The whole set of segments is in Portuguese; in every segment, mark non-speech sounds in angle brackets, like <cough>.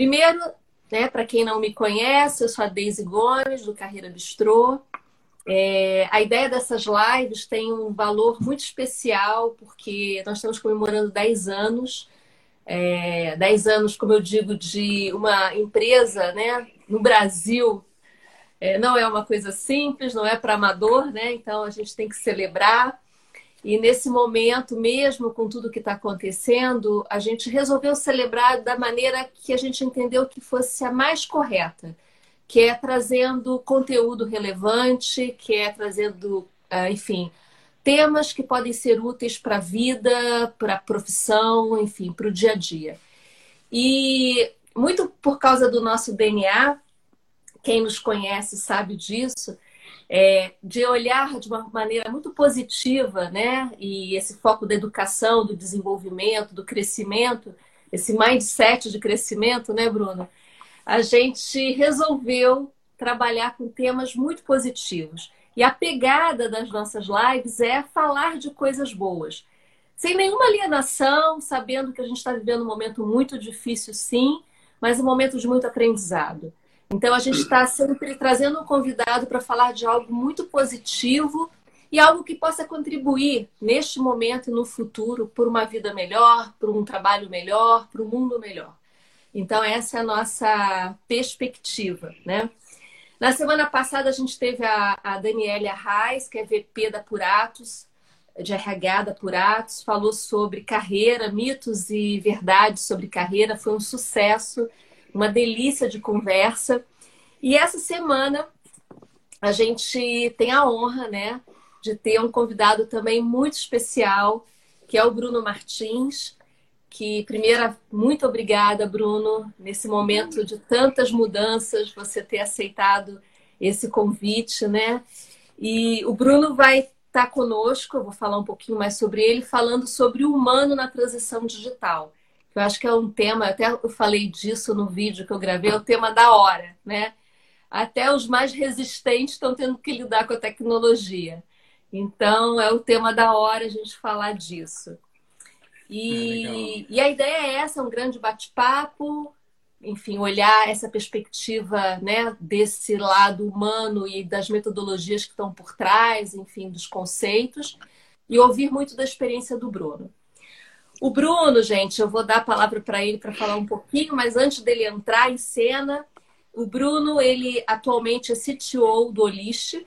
Primeiro, né, para quem não me conhece, eu sou a Deise Gomes, do Carreira Bistrô. É, a ideia dessas lives tem um valor muito especial, porque nós estamos comemorando 10 anos. É, 10 anos, como eu digo, de uma empresa né, no Brasil. É, não é uma coisa simples, não é para amador, né? Então a gente tem que celebrar. E nesse momento, mesmo com tudo que está acontecendo, a gente resolveu celebrar da maneira que a gente entendeu que fosse a mais correta, que é trazendo conteúdo relevante, que é trazendo, ah, enfim, temas que podem ser úteis para a vida, para a profissão, enfim, para o dia a dia. E muito por causa do nosso DNA, quem nos conhece sabe disso, é, de olhar de uma maneira muito positiva, né? E esse foco da educação, do desenvolvimento, do crescimento, esse mindset de crescimento, né, Bruno? A gente resolveu trabalhar com temas muito positivos. E a pegada das nossas lives é falar de coisas boas. Sem nenhuma alienação, sabendo que a gente está vivendo um momento muito difícil, sim, mas um momento de muito aprendizado. Então, a gente está sempre trazendo um convidado para falar de algo muito positivo e algo que possa contribuir neste momento e no futuro por uma vida melhor, por um trabalho melhor, por um mundo melhor. Então, essa é a nossa perspectiva, né? Na semana passada, a gente teve a, a Daniela Reis, que é VP da Puratos, de RH da Puratos, falou sobre carreira, mitos e verdades sobre carreira. Foi um sucesso uma delícia de conversa. E essa semana a gente tem a honra, né, de ter um convidado também muito especial, que é o Bruno Martins. Que primeira, muito obrigada, Bruno, nesse momento de tantas mudanças, você ter aceitado esse convite, né? E o Bruno vai estar conosco, eu vou falar um pouquinho mais sobre ele, falando sobre o humano na transição digital. Eu acho que é um tema, até eu falei disso no vídeo que eu gravei, é o tema da hora, né? Até os mais resistentes estão tendo que lidar com a tecnologia. Então, é o tema da hora a gente falar disso. E, é e a ideia é essa, é um grande bate-papo, enfim, olhar essa perspectiva né, desse lado humano e das metodologias que estão por trás, enfim, dos conceitos, e ouvir muito da experiência do Bruno. O Bruno, gente, eu vou dar a palavra para ele para falar um pouquinho, mas antes dele entrar em cena, o Bruno, ele atualmente é CTO do Olist.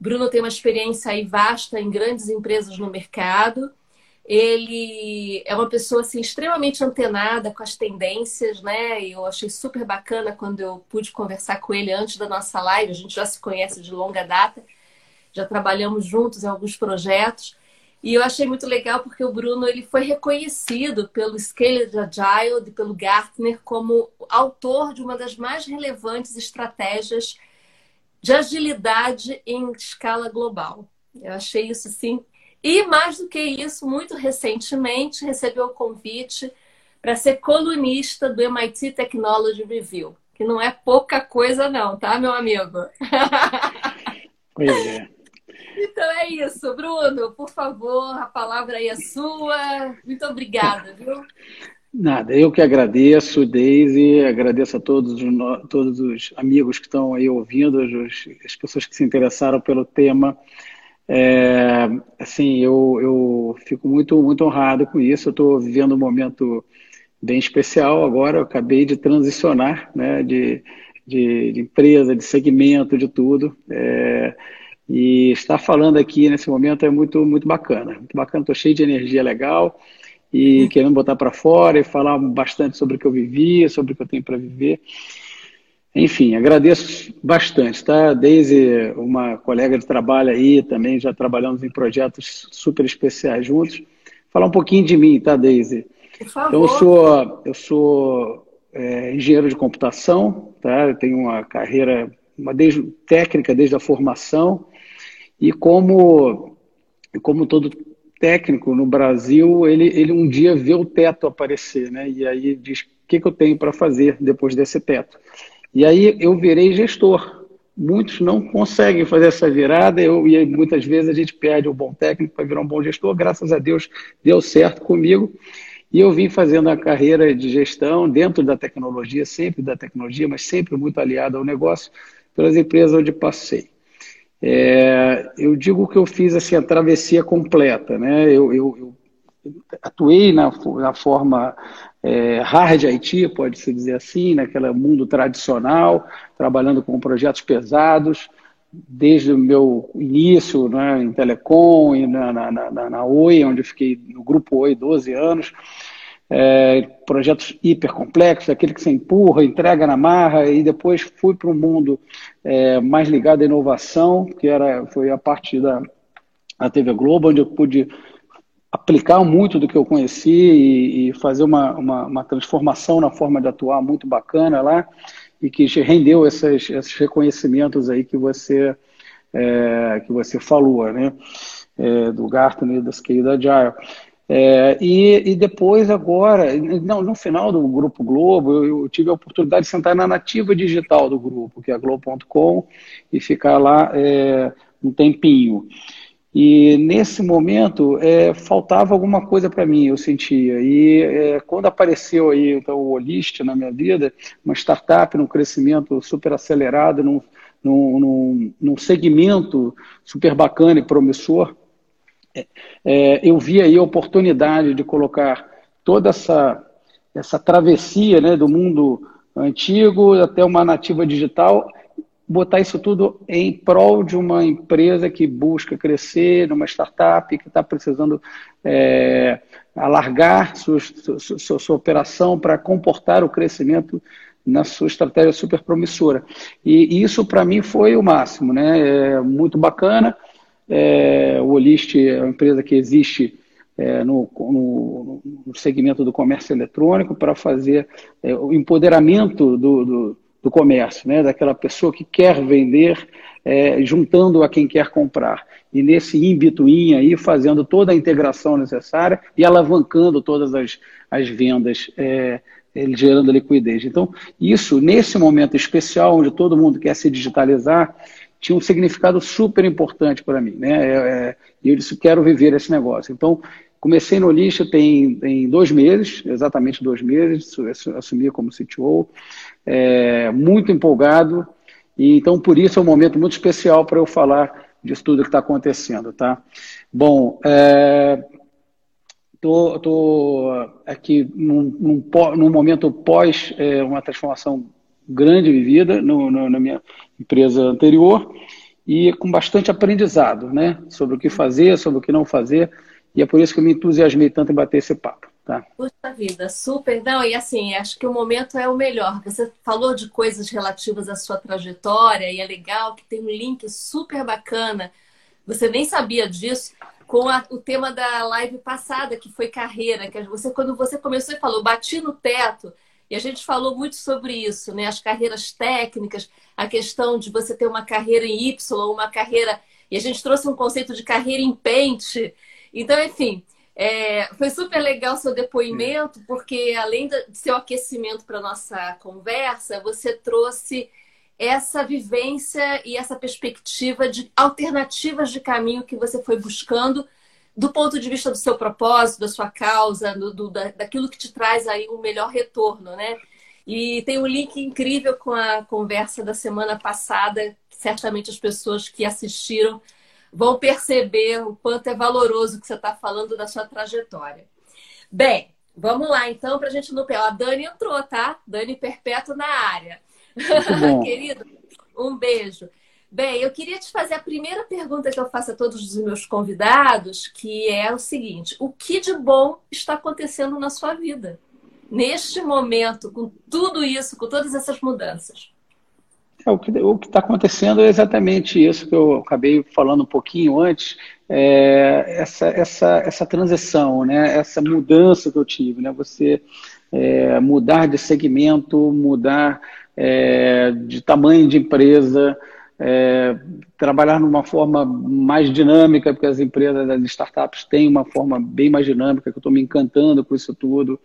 Bruno tem uma experiência aí vasta em grandes empresas no mercado. Ele é uma pessoa assim extremamente antenada com as tendências, né? E eu achei super bacana quando eu pude conversar com ele antes da nossa live. A gente já se conhece de longa data, já trabalhamos juntos em alguns projetos. E eu achei muito legal porque o Bruno ele foi reconhecido pelo Scaled Agile e pelo Gartner como autor de uma das mais relevantes estratégias de agilidade em escala global. Eu achei isso sim. E mais do que isso, muito recentemente recebeu o convite para ser colunista do MIT Technology Review, que não é pouca coisa não, tá, meu amigo? <laughs> Pois é. Então é isso, Bruno, por favor, a palavra aí é sua. Muito obrigada, viu? Nada, eu que agradeço, Deise, agradeço a todos, todos os amigos que estão aí ouvindo, as pessoas que se interessaram pelo tema. É, assim, eu, eu fico muito, muito honrado com isso. Eu estou vivendo um momento bem especial agora. Eu acabei de transicionar né, de, de, de empresa, de segmento, de tudo. É, e estar falando aqui nesse momento é muito, muito bacana. Muito bacana, estou cheio de energia legal e uhum. querendo botar para fora e falar bastante sobre o que eu vivi, sobre o que eu tenho para viver. Enfim, agradeço bastante, tá? Desde uma colega de trabalho aí, também já trabalhamos em projetos super especiais juntos. Falar um pouquinho de mim, tá? Por favor. Então, eu sou, eu sou é, engenheiro de computação, tá? Eu tenho uma carreira uma desde, técnica desde a formação, e como, como todo técnico no Brasil, ele, ele um dia vê o teto aparecer, né? E aí diz: o que, que eu tenho para fazer depois desse teto? E aí eu virei gestor. Muitos não conseguem fazer essa virada, eu, e muitas vezes a gente perde o bom técnico para virar um bom gestor. Graças a Deus deu certo comigo. E eu vim fazendo a carreira de gestão dentro da tecnologia, sempre da tecnologia, mas sempre muito aliado ao negócio, pelas empresas onde passei. É, eu digo que eu fiz assim, a travessia completa. Né? Eu, eu, eu atuei na, na forma é, hard IT, pode-se dizer assim, naquele mundo tradicional, trabalhando com projetos pesados, desde o meu início né, em telecom e na, na, na, na Oi, onde eu fiquei no grupo Oi 12 anos, é, projetos hiper complexos, aquele que você empurra, entrega na marra, e depois fui para um mundo é, mais ligado à inovação, que era, foi a parte da, da TV Globo, onde eu pude aplicar muito do que eu conheci e, e fazer uma, uma, uma, transformação na forma de atuar muito bacana lá, e que rendeu esses, esses reconhecimentos aí que você, é, que você falou, né? É, do Gartner, da Scale Agile. É, e, e, depois, agora, não, no final do Grupo Globo, eu, eu, tive a oportunidade de sentar na nativa digital do grupo, que é Globo.com, e ficar lá é, um tempinho. E nesse momento é, faltava alguma coisa para mim, eu sentia. E é, quando apareceu aí então, o Olist na minha vida, uma startup num crescimento super acelerado, num, num, num, num segmento super bacana e promissor, é, eu vi aí a oportunidade de colocar toda essa, essa travessia né, do mundo antigo até uma nativa digital, botar isso tudo em prol de uma empresa que busca crescer, numa startup que está precisando é, alargar sua, sua, sua operação para comportar o crescimento na sua estratégia super promissora. E, e isso, para mim, foi o máximo, né? É muito bacana. É, o Olist é uma empresa que existe é, no, no, no, segmento do comércio eletrônico para fazer é, o empoderamento do, do, do, comércio, né, daquela pessoa que quer vender, é, juntando a quem quer comprar. E nesse in-between aí, fazendo toda a integração necessária e alavancando todas as, as vendas, é, gerando liquidez. Então, isso, nesse momento especial, onde todo mundo quer se digitalizar, tinha um significado super importante para mim, né? É, é, e eu disse, quero viver esse negócio. Então, comecei no lixo tem, tem dois meses, exatamente dois meses, assumi como CTO, é, muito empolgado, e então por isso é um momento muito especial para eu falar disso tudo que está acontecendo, tá? Bom, é, tô, tô aqui num, num, num momento pós é, uma transformação grande vivida no, no, na minha empresa anterior e com bastante aprendizado, né? Sobre o que fazer, sobre o que não fazer. E é por isso que eu me entusiasmei tanto em bater esse papo. Tá? Puxa vida, super. Não, e assim, acho que o momento é o melhor. Você falou de coisas relativas à sua trajetória e é legal que tem um link super bacana. Você nem sabia disso com a, o tema da live passada, que foi carreira. Que você, quando você começou e falou, bati no teto, e a gente falou muito sobre isso, né? As carreiras técnicas, a questão de você ter uma carreira em Y, uma carreira. E a gente trouxe um conceito de carreira em pente. Então, enfim, é... foi super legal seu depoimento, porque além de seu aquecimento para a nossa conversa, você trouxe essa vivência e essa perspectiva de alternativas de caminho que você foi buscando do ponto de vista do seu propósito, da sua causa, do, do, da, daquilo que te traz aí um melhor retorno, né? E tem um link incrível com a conversa da semana passada, certamente as pessoas que assistiram vão perceber o quanto é valoroso que você está falando da sua trajetória. Bem, vamos lá então para a gente no pé. A Dani entrou, tá? Dani Perpétuo na área. <laughs> Querido, um beijo. Bem, eu queria te fazer a primeira pergunta que eu faço a todos os meus convidados, que é o seguinte: o que de bom está acontecendo na sua vida? Neste momento, com tudo isso, com todas essas mudanças? É, o que está acontecendo é exatamente isso que eu acabei falando um pouquinho antes, é, essa, essa, essa transição, né? essa mudança que eu tive, né? você é, mudar de segmento, mudar é, de tamanho de empresa, é, trabalhar numa forma mais dinâmica, porque as empresas, as startups têm uma forma bem mais dinâmica, que eu estou me encantando com isso tudo.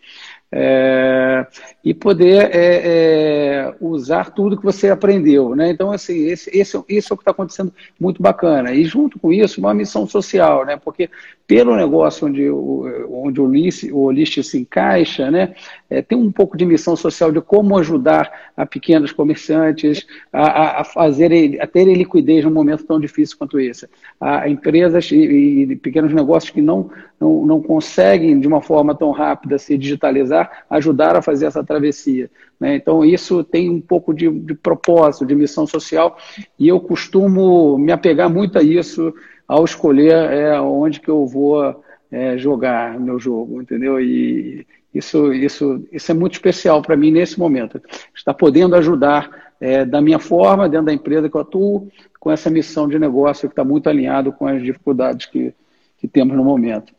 É, e poder é, é, usar tudo que você aprendeu. Né? Então, assim, esse, esse, isso é o que está acontecendo muito bacana. E junto com isso, uma missão social, né? porque pelo negócio onde, onde o, Ulisses, o Olist se encaixa, né? É, tem um pouco de missão social de como ajudar a pequenos comerciantes a, a, fazer, a terem liquidez num momento tão difícil quanto esse. A empresas e, e pequenos negócios que não, não, não conseguem, de uma forma tão rápida, se digitalizar, ajudar a fazer essa travessia. Né? Então, isso tem um pouco de, de propósito, de missão social, e eu costumo me apegar muito a isso ao escolher é, onde que eu vou é, jogar meu jogo, entendeu? E isso, isso, isso é muito especial para mim nesse momento. Está podendo ajudar é, da minha forma, dentro da empresa que eu atuo, com essa missão de negócio que está muito alinhado com as dificuldades que, que temos no momento.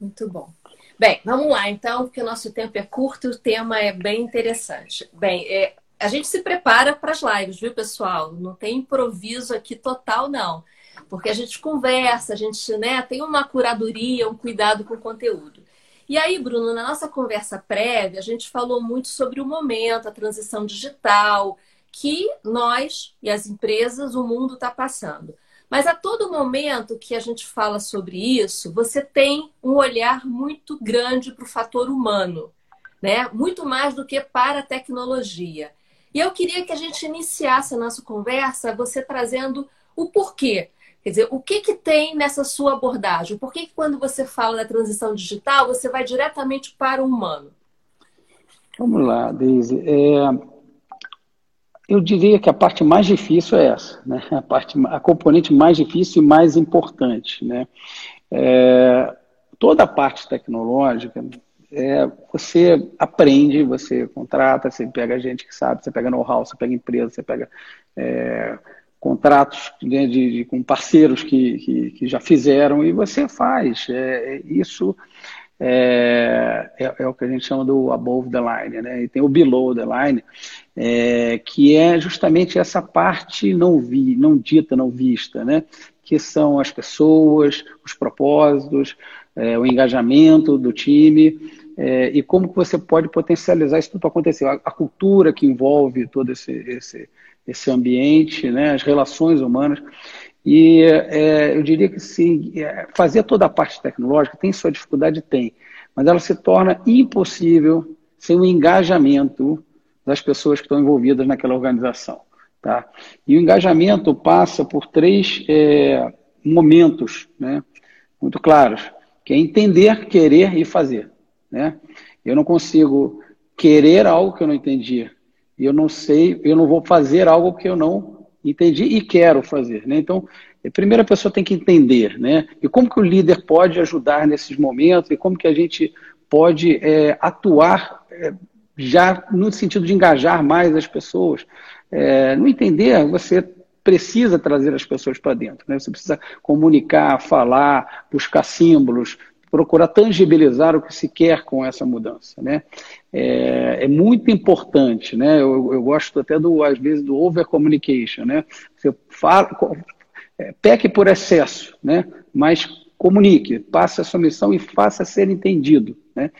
Muito bom. Bem, vamos lá então, porque o nosso tempo é curto o tema é bem interessante. Bem, é, a gente se prepara para as lives, viu, pessoal? Não tem improviso aqui total, não. Porque a gente conversa, a gente né, tem uma curadoria, um cuidado com o conteúdo. E aí, Bruno, na nossa conversa prévia, a gente falou muito sobre o momento, a transição digital, que nós e as empresas, o mundo está passando. Mas a todo momento que a gente fala sobre isso, você tem um olhar muito grande para o fator humano, né? Muito mais do que para a tecnologia. E eu queria que a gente iniciasse a nossa conversa você trazendo o porquê. Quer dizer, o que, que tem nessa sua abordagem? Por que, que quando você fala da transição digital, você vai diretamente para o humano? Vamos lá, Deise. É, eu diria que a parte mais difícil é essa, né? a, parte, a componente mais difícil e mais importante. Né? É, toda a parte tecnológica, é, você aprende, você contrata, você pega gente que sabe, você pega know-how, você pega empresa, você pega é, contratos né, de, de, com parceiros que, que, que, já fizeram e você faz. É, isso é, é, é, o que a gente chama do above the line, né? E tem o below the line, é, que é justamente essa parte não vi, não dita, não vista, né? Que são as pessoas, os propósitos, é, o engajamento do time é, e como que você pode potencializar isso tudo para acontecer. A, a, cultura que envolve todo esse, esse, esse ambiente, né? As relações humanas. E é, eu diria que sim, é, fazer toda a parte tecnológica tem sua dificuldade? Tem, mas ela se torna impossível sem o engajamento das pessoas que estão envolvidas naquela organização. Tá? E o engajamento passa por três é, momentos né, muito claros, que é entender, querer e fazer. Né? Eu não consigo querer algo que eu não entendi, eu não sei, eu não vou fazer algo que eu não entendi e quero fazer. Né? Então, a primeira pessoa tem que entender, né? E como que o líder pode ajudar nesses momentos e como que a gente pode é, atuar é, já no sentido de engajar mais as pessoas. É, no entender, você precisa trazer as pessoas para dentro, né? Você precisa comunicar, falar, buscar símbolos, procurar tangibilizar o que se quer com essa mudança, né? É, é muito importante, né? Eu, eu, gosto até do às vezes do over communication, né? Você fala, é, peque por excesso, né? Mas comunique, passe a sua missão e faça ser entendido, né?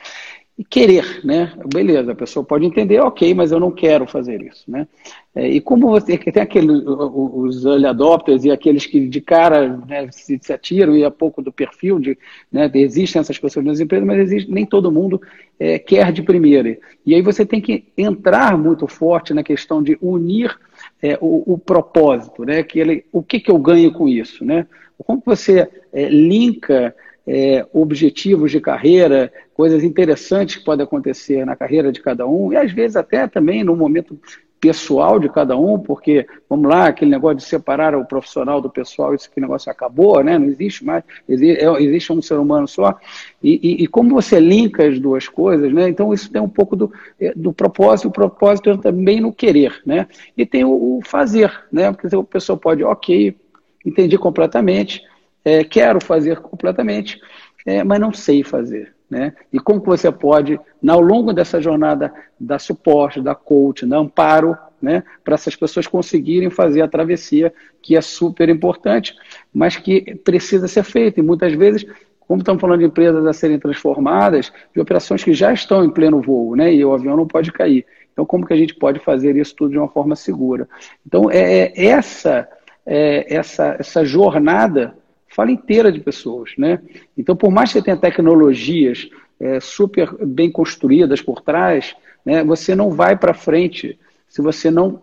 E querer, né? Beleza, a pessoa pode entender, ok, mas eu não quero fazer isso, né? É, e como você tem aqueles os early adopters e aqueles que de cara né, se, se, atiram e a pouco do perfil de, né, existem essas pessoas nas empresas, mas existe, nem todo mundo é, quer de primeira. E aí você tem que entrar muito forte na questão de unir é, o, o, propósito, né? Que ele, o que, que eu ganho com isso, né? Como você é, linka é, objetivos de carreira, coisas interessantes que podem acontecer na carreira de cada um, e às vezes até também no momento pessoal de cada um, porque, vamos lá, aquele negócio de separar o profissional do pessoal, esse que negócio acabou, né? não existe mais, existe, é, existe um ser humano só, e, e, e, como você linka as duas coisas, né? então isso tem um pouco do, é, do propósito, o propósito também no querer, né? e tem o, o fazer, né? porque a pessoa pode, ok, entendi completamente, é, quero fazer completamente, é, mas não sei fazer. né? E como que você pode, ao longo dessa jornada, dar suporte, dar coach, dar amparo, né? Para essas pessoas conseguirem fazer a travessia, que é super importante, mas que precisa ser feita. E muitas vezes, como estamos falando de empresas a serem transformadas, de operações que já estão em pleno voo, né? E o avião não pode cair. Então, como que a gente pode fazer isso tudo de uma forma segura? Então, é, é essa, é, essa, essa jornada fala inteira de pessoas, né? Então, por mais que você tenha tecnologias é, super bem construídas por trás, né, você não vai para frente se você não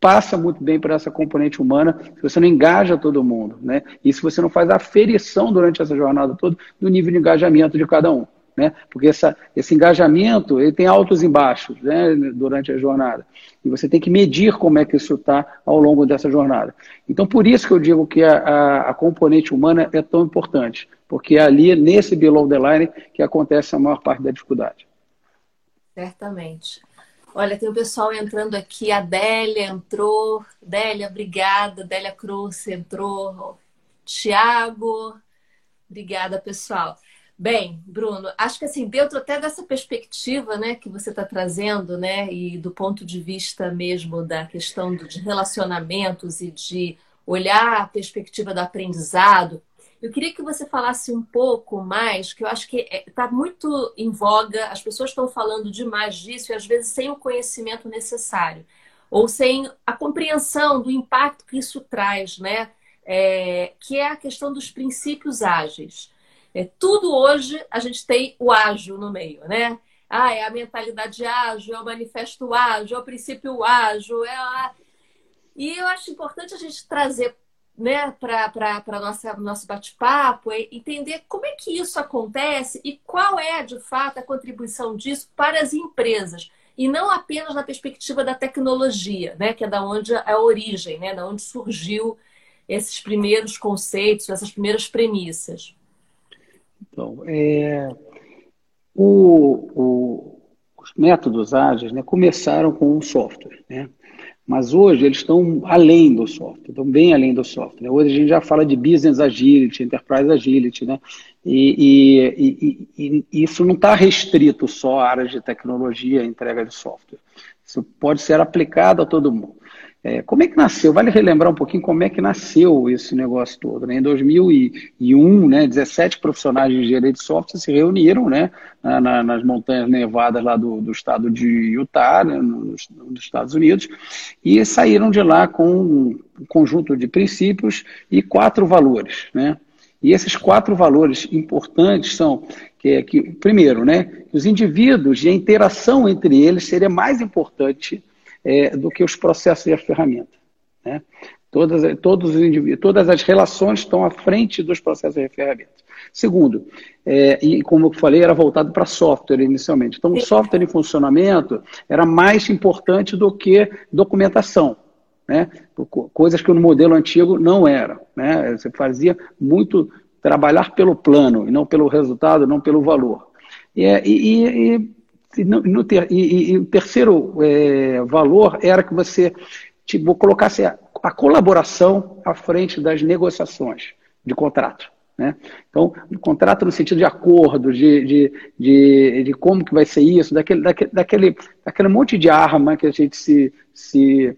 passa muito bem por essa componente humana, se você não engaja todo mundo, né? E se você não faz a aferição durante essa jornada toda do nível de engajamento de cada um né? Porque essa, esse engajamento ele tem altos e baixos né, durante a jornada. E você tem que medir como é que isso está ao longo dessa jornada. Então, por isso que eu digo que a, a, a, componente humana é tão importante, porque é ali, nesse below the line, que acontece a maior parte da dificuldade. Certamente. Olha, tem o pessoal entrando aqui, a Délia entrou. Délia, obrigada. Délia Cruz entrou. Tiago, obrigada, pessoal. Bem, Bruno, acho que assim, dentro até dessa perspectiva né, que você está trazendo, né, e do ponto de vista mesmo da questão de relacionamentos e de olhar a perspectiva do aprendizado, eu queria que você falasse um pouco mais, que eu acho que está é, muito em voga, as pessoas estão falando demais disso e às vezes sem o conhecimento necessário, ou sem a compreensão do impacto que isso traz, né? É, que é a questão dos princípios ágeis. É, tudo hoje a gente tem o ágil no meio, né? Ah, é a mentalidade ágil, é o manifesto ágil, é o princípio ágil, é a... E eu acho importante a gente trazer né, para o nosso bate-papo é entender como é que isso acontece e qual é, de fato, a contribuição disso para as empresas. E não apenas na perspectiva da tecnologia, né, que é da onde é a origem, né, da onde surgiu esses primeiros conceitos, essas primeiras premissas. Então, é, o, o, os métodos ágeis né, começaram com o software, né? mas hoje eles estão além do software, estão bem além do software. Hoje a gente já fala de business agility, enterprise agility, né? e, e, e, e isso não está restrito só a áreas de tecnologia e entrega de software. Isso pode ser aplicado a todo mundo. É, como é que nasceu? Vale relembrar um pouquinho como é que nasceu esse negócio todo. Né? Em 2001, né, 17 profissionais de engenharia de software se reuniram né, na, nas montanhas nevadas lá do, do estado de Utah, né, nos, nos, Estados Unidos, e saíram de lá com um conjunto de princípios e quatro valores. Né? E esses quatro valores importantes são que, que primeiro, né, os indivíduos e a interação entre eles seria mais importante é, do que os processos e a ferramenta. Né? Todas, todos os indivíduos, todas as relações estão à frente dos processos e ferramentas. Segundo, é, e como eu falei, era voltado para software inicialmente. Então, o software em funcionamento era mais importante do que documentação. Né? Coisas que no modelo antigo não eram. Né? Você fazia muito trabalhar pelo plano e não pelo resultado, não pelo valor. E, e, e e, no, ter, e, e, o terceiro é, valor era que você tipo, colocasse a, a, colaboração à frente das negociações de contrato. Né? Então, contrato no sentido de acordo, de, de, de, de, como que vai ser isso, daquele, daquele, daquele, daquele monte de arma que a gente se, se,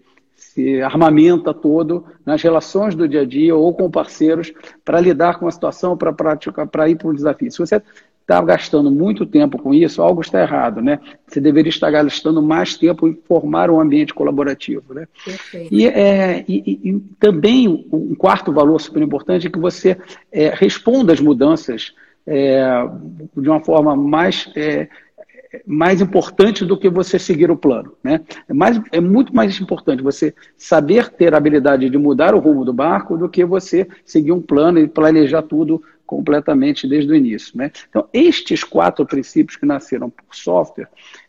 se armamenta todo nas relações do dia a dia ou com parceiros para lidar com a situação, para para ir para um desafio. Se você está gastando muito tempo com isso, algo está errado, né? Você deveria estar gastando mais tempo em formar um ambiente colaborativo, né? E, é, e, e, também um quarto valor super importante é que você é, responda às mudanças é, de uma forma mais é, mais importante do que você seguir o plano. Né? É, mais, é muito mais importante você saber ter a habilidade de mudar o rumo do barco do que você seguir um plano e planejar tudo completamente desde o início. Né? Então, estes quatro princípios que nasceram por software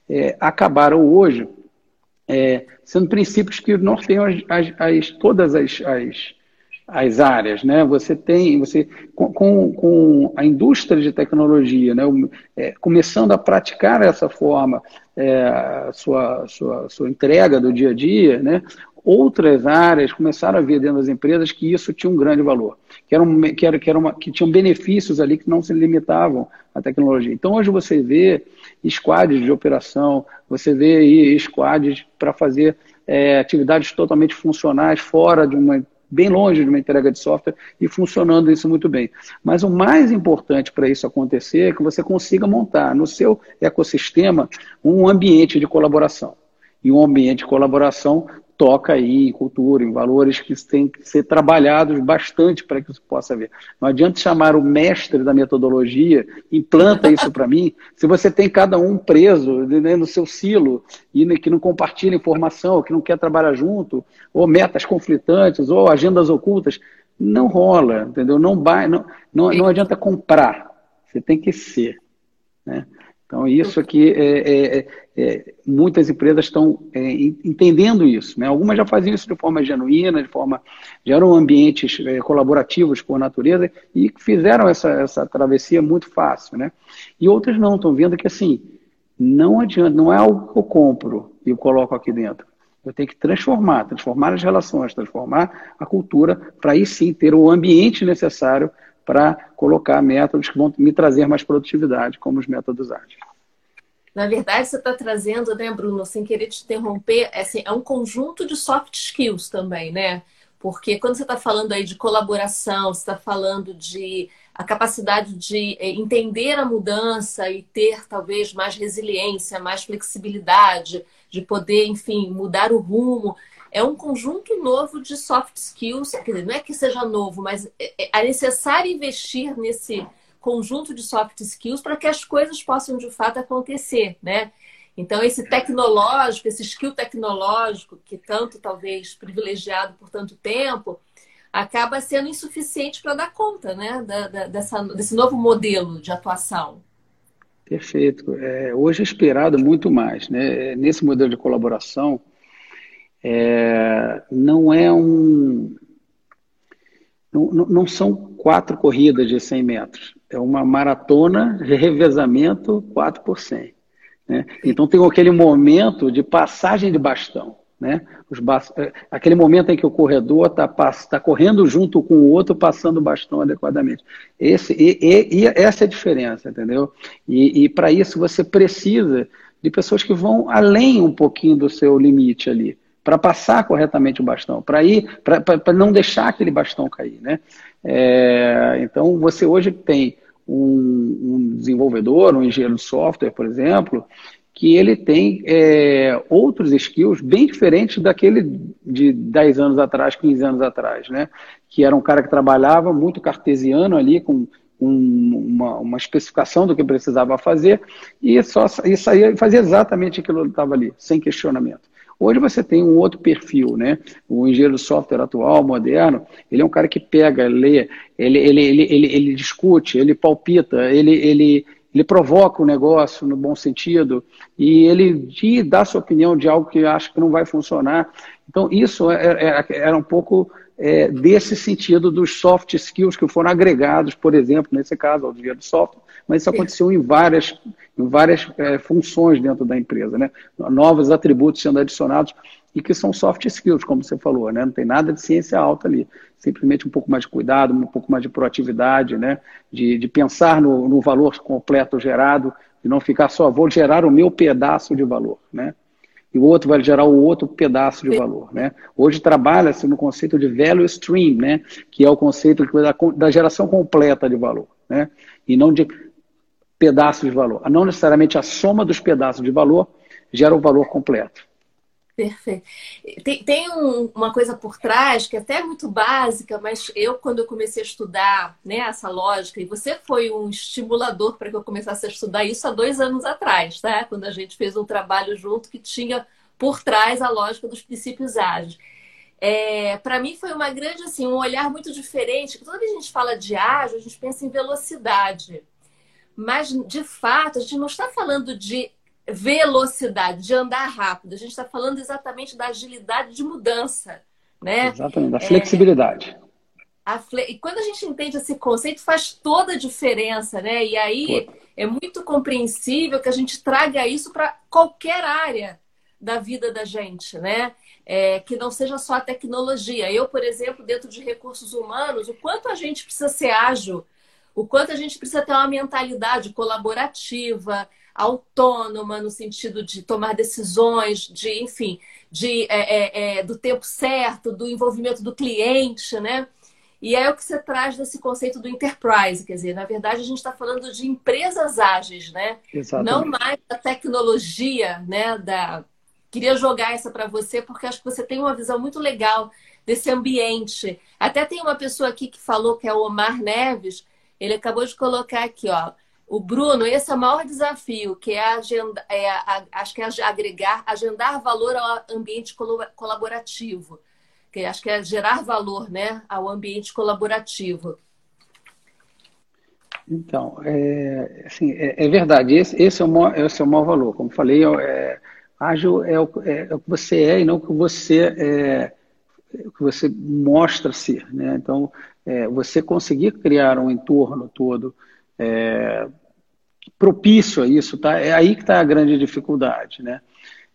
é, acabaram hoje é, sendo princípios que norteiam as, as, as, todas as, as as áreas, né? Você tem, você com, com a indústria de tecnologia, né? É, começando a praticar essa forma, é, sua, sua, sua entrega do dia a dia, né? Outras áreas começaram a ver dentro das empresas que isso tinha um grande valor, que, eram, que, era, que, era uma, que tinham benefícios ali que não se limitavam à tecnologia. Então, hoje você vê squads de operação, você vê aí squads para fazer é, atividades totalmente funcionais fora de uma bem longe de uma entrega de software e funcionando isso muito bem. Mas o mais importante para isso acontecer é que você consiga montar no seu ecossistema um ambiente de colaboração. E um ambiente de colaboração toca aí em cultura, em valores que têm que ser trabalhados bastante para que isso possa haver. Não adianta chamar o mestre da metodologia, implanta isso para mim, se você tem cada um preso né, no seu silo e que não compartilha informação, que não quer trabalhar junto, ou metas conflitantes, ou agendas ocultas, não rola, entendeu? Não, vai, não, não, não adianta comprar, você tem que ser. Né? Então, isso aqui, é, é, é, é muitas empresas estão é, entendendo isso. Né? Algumas já fazem isso de forma genuína, de forma. geram ambientes é, colaborativos por natureza e fizeram essa, essa travessia muito fácil. Né? E outras não, estão vendo que assim, não adianta, não é algo que eu compro e eu coloco aqui dentro. Eu tenho que transformar, transformar as relações, transformar a cultura, para aí sim ter o ambiente necessário para colocar métodos que vão me trazer mais produtividade, como os métodos ágeis. Na verdade, você está trazendo, né, Bruno, sem querer te interromper, é, assim, é um conjunto de soft skills também, né? Porque quando você está falando aí de colaboração, você está falando de a capacidade de é, entender a mudança e ter talvez mais resiliência, mais flexibilidade, de poder, enfim, mudar o rumo é um conjunto novo de soft skills, quer dizer, não é que seja novo, mas é, é, é necessário investir nesse conjunto de soft skills para que as coisas possam de fato acontecer, né? Então, esse tecnológico, esse skill tecnológico, que tanto talvez privilegiado por tanto tempo, acaba sendo insuficiente para dar conta né, da, da, dessa, desse novo modelo de atuação. Perfeito. É, hoje é esperado muito mais. Né? Nesse modelo de colaboração, é, não é um. Não, não, são quatro corridas de 100 metros, é uma maratona de revezamento 4 por 100. Né? Então tem aquele momento de passagem de bastão. Né? Os é, Aquele momento em que o corredor está tá correndo junto com o outro, passando o bastão adequadamente. Esse, e, e, e essa é a diferença, entendeu? E, e para isso você precisa de pessoas que vão além um pouquinho do seu limite ali para passar corretamente o bastão, para ir, para não deixar aquele bastão cair, né? É, então você hoje tem um, um, desenvolvedor, um engenheiro de software, por exemplo, que ele tem é, outros skills bem diferentes daquele de 10 anos atrás, 15 anos atrás, né? Que era um cara que trabalhava muito cartesiano ali, com um, uma, uma, especificação do que precisava fazer, e só e saía, fazia exatamente aquilo que estava ali, sem questionamento. Hoje você tem um outro perfil, né? O engenheiro de software atual, moderno, ele é um cara que pega, lê, ele, ele, ele, ele, ele discute, ele palpita, ele, ele, ele provoca o negócio no bom sentido e ele dá sua opinião de algo que acha que não vai funcionar. Então, isso era, é, é, era um pouco é, desse sentido dos soft skills que foram agregados, por exemplo, nesse caso, ao engenheiro de software, mas isso aconteceu em várias, várias é, funções dentro da empresa, né? Novos atributos sendo adicionados e que são soft skills, como você falou, né? Não tem nada de ciência alta ali, simplesmente um pouco mais de cuidado, um pouco mais de proatividade, né? De, de pensar no, no valor completo gerado, e não ficar só, vou gerar o meu pedaço de valor, né? e o outro vai gerar o outro pedaço de valor. Né? Hoje trabalha-se no conceito de value stream, né? que é o conceito da, da geração completa de valor, né? e não de pedaços de valor. Não necessariamente a soma dos pedaços de valor gera o valor completo. Perfeito. Tem, tem um, uma coisa por trás que é até muito básica, mas eu, quando eu comecei a estudar né, essa lógica, e você foi um estimulador para que eu começasse a estudar isso há dois anos atrás, tá? quando a gente fez um trabalho junto que tinha por trás a lógica dos princípios ágeis. É, para mim foi uma grande, assim, um olhar muito diferente. Toda vez que a gente fala de ágil, a gente pensa em velocidade. Mas, de fato, a gente não está falando de velocidade, de andar rápido. A gente está falando exatamente da agilidade de mudança. Né? Exatamente, da flexibilidade. a fle... E quando a gente entende esse conceito, faz toda a diferença, né? E aí Pô. é muito compreensível que a gente traga isso para qualquer área da vida da gente, né? É, que não seja só a tecnologia. Eu, por exemplo, dentro de recursos humanos, o quanto a gente precisa ser ágil, o quanto a gente precisa ter uma mentalidade colaborativa, autônoma no sentido de tomar decisões, de, enfim, de, é, é, é, do tempo certo, do envolvimento do cliente, né? E é o que você traz desse conceito do enterprise, quer dizer, na verdade a gente está falando de empresas ágeis, né? Exatamente. Não mais da tecnologia, né? Da... Queria jogar essa para você porque acho que você tem uma visão muito legal desse ambiente. Até tem uma pessoa aqui que falou que é o Omar Neves. Ele acabou de colocar aqui, ó. O Bruno, esse é o maior desafio, que é, agenda, é a, acho que é agregar, agendar valor ao ambiente colaborativo. Que acho que é gerar valor né, ao ambiente colaborativo. Então, é, assim, é, é verdade, esse, esse, é o maior, esse é o maior valor. Como falei, é, ágil é o, é, é o que você é e não o que você, é, o que você mostra ser. Né? Então, é, você conseguir criar um entorno todo é, propício a isso, tá? É aí que está a grande dificuldade, né?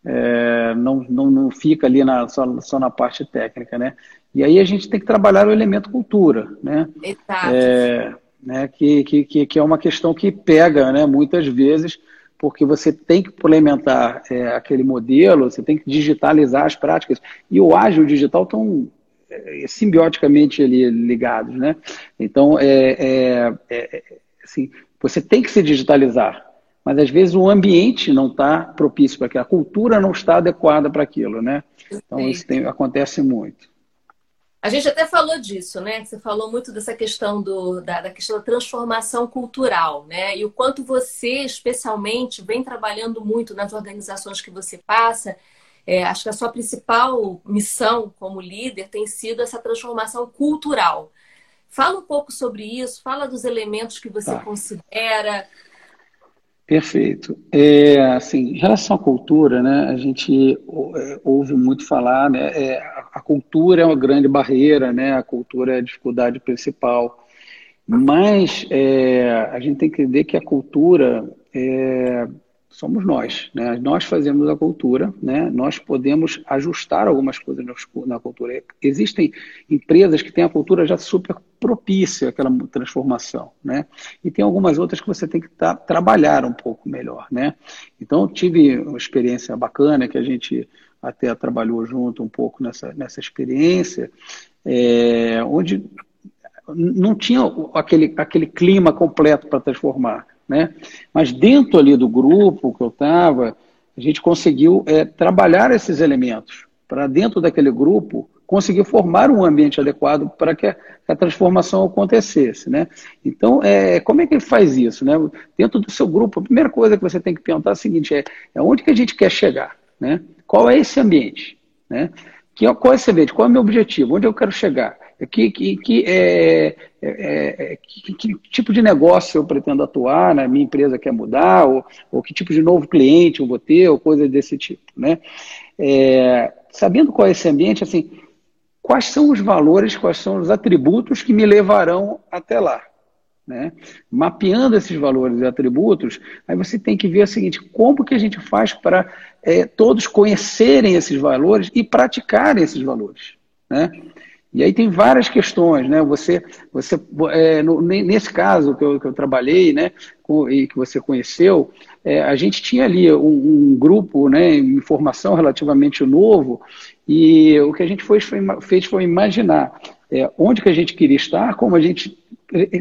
É, não, não, não fica ali na, só, só na parte técnica, né? E aí a gente tem que trabalhar o elemento cultura, né? Exato. É, né? Que, que, que é uma questão que pega, né? Muitas vezes, porque você tem que implementar é, aquele modelo, você tem que digitalizar as práticas. E o ágil digital estão é, simbioticamente ali ligados, né? Então, é, é, é assim, você tem que se digitalizar, mas às vezes o ambiente não está propício para aquilo, a cultura não está adequada para aquilo, né? Então isso tem, acontece muito. A gente até falou disso, né? Você falou muito dessa questão do, da, da, questão da transformação cultural, né? E o quanto você, especialmente, vem trabalhando muito nas organizações que você passa. É, acho que a sua principal missão como líder tem sido essa transformação cultural. Fala um pouco sobre isso, fala dos elementos que você tá. considera. Perfeito. É, assim, em relação à cultura, né, a gente é, ouve muito falar, né, é, a cultura é uma grande barreira, né, a cultura é a dificuldade principal. Mas é, a gente tem que entender que a cultura é, somos nós, né? Nós fazemos a cultura, né? Nós podemos ajustar algumas coisas na cultura. Existem empresas que têm a cultura já super propícia àquela transformação, né? E tem algumas outras que você tem que tá, trabalhar um pouco melhor, né? Então, tive uma experiência bacana que a gente até trabalhou junto um pouco nessa, nessa experiência, é, onde não tinha aquele, aquele clima completo para transformar né? Mas dentro ali do grupo que eu estava, a gente conseguiu é, trabalhar esses elementos para dentro daquele grupo conseguir formar um ambiente adequado para que a, a, transformação acontecesse, né? Então, é, como é que ele faz isso, né? Dentro do seu grupo, a primeira coisa que você tem que perguntar é a seguinte, é, é onde que a gente quer chegar, né? Qual é esse ambiente, né? Que, qual é esse ambiente? Qual é o meu objetivo? Onde eu quero chegar? Que, que, que, é, é, é, que, que, tipo de negócio eu pretendo atuar, né? minha empresa quer mudar, ou, ou, que tipo de novo cliente eu vou ter, ou coisa desse tipo. Né? É, sabendo qual é esse ambiente, assim, quais são os valores, quais são os atributos que me levarão até lá. Né? Mapeando esses valores e atributos, aí você tem que ver o seguinte: como que a gente faz para é, todos conhecerem esses valores e praticarem esses valores? Né? E aí tem várias questões, né? Você, você é, no, nesse caso que eu, que eu trabalhei, né, com, e que você conheceu, é, a gente tinha ali um, um, grupo, né, em formação relativamente novo, e o que a gente fez foi, fez foi imaginar é, onde que a gente queria estar, como a gente,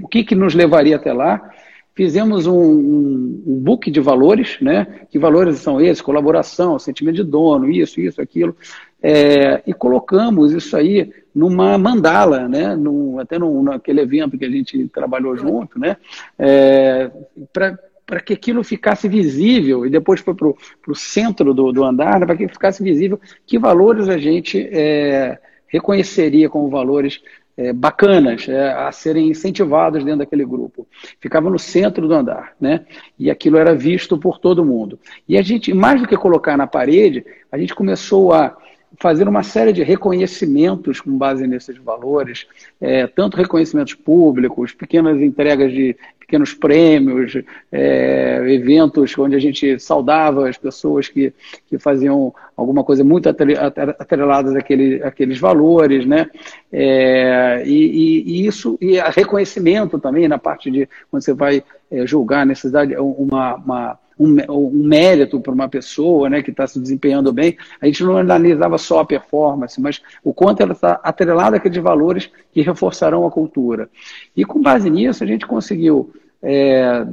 o que que nos levaria até lá. Fizemos um, um, um book de valores, né? Que valores são esses? Colaboração, sentimento de dono, isso, isso, aquilo. É, e colocamos isso aí numa mandala, né? Até num, naquele evento que a gente trabalhou junto, né? É, para que aquilo ficasse visível, e depois foi para o centro do, do andar, né? para que ficasse visível que valores a gente é, reconheceria como valores é, bacanas é, a serem incentivados dentro daquele grupo. Ficava no centro do andar, né? E aquilo era visto por todo mundo. E a gente, mais do que colocar na parede, a gente começou a fazer uma série de reconhecimentos com base nesses valores, é, tanto reconhecimentos públicos, pequenas entregas de pequenos prêmios, é, eventos onde a gente saudava as pessoas que, que faziam alguma coisa muito atrelada àquele, àqueles valores, né? É, e, e, isso, e reconhecimento também na parte de quando você vai é, julgar a necessidade, uma, uma um, um mérito para uma pessoa né, que está se desempenhando bem, a gente não analisava só a performance, mas o quanto ela está atrelada àqueles valores que reforçarão a cultura. E com base nisso, a gente conseguiu, é,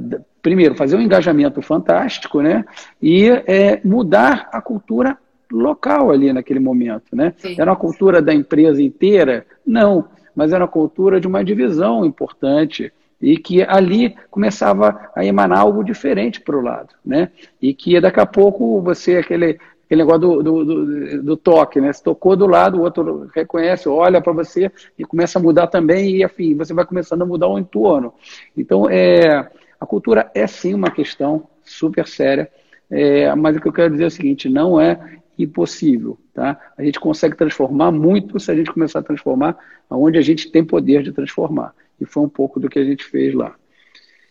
primeiro, fazer um engajamento fantástico né, e é, mudar a cultura local ali naquele momento. Né? Era uma cultura da empresa inteira? Não, mas era uma cultura de uma divisão importante e que ali começava a emanar algo diferente para o lado, né? E que daqui a pouco você, aquele, aquele negócio do, do, do, do toque, né? Se tocou do lado, o outro reconhece, olha para você e começa a mudar também, e afim, você vai começando a mudar o entorno. Então, é, a cultura é sim uma questão super séria, é, mas o que eu quero dizer é o seguinte: não é impossível. Tá? A gente consegue transformar muito se a gente começar a transformar onde a gente tem poder de transformar. E foi um pouco do que a gente fez lá.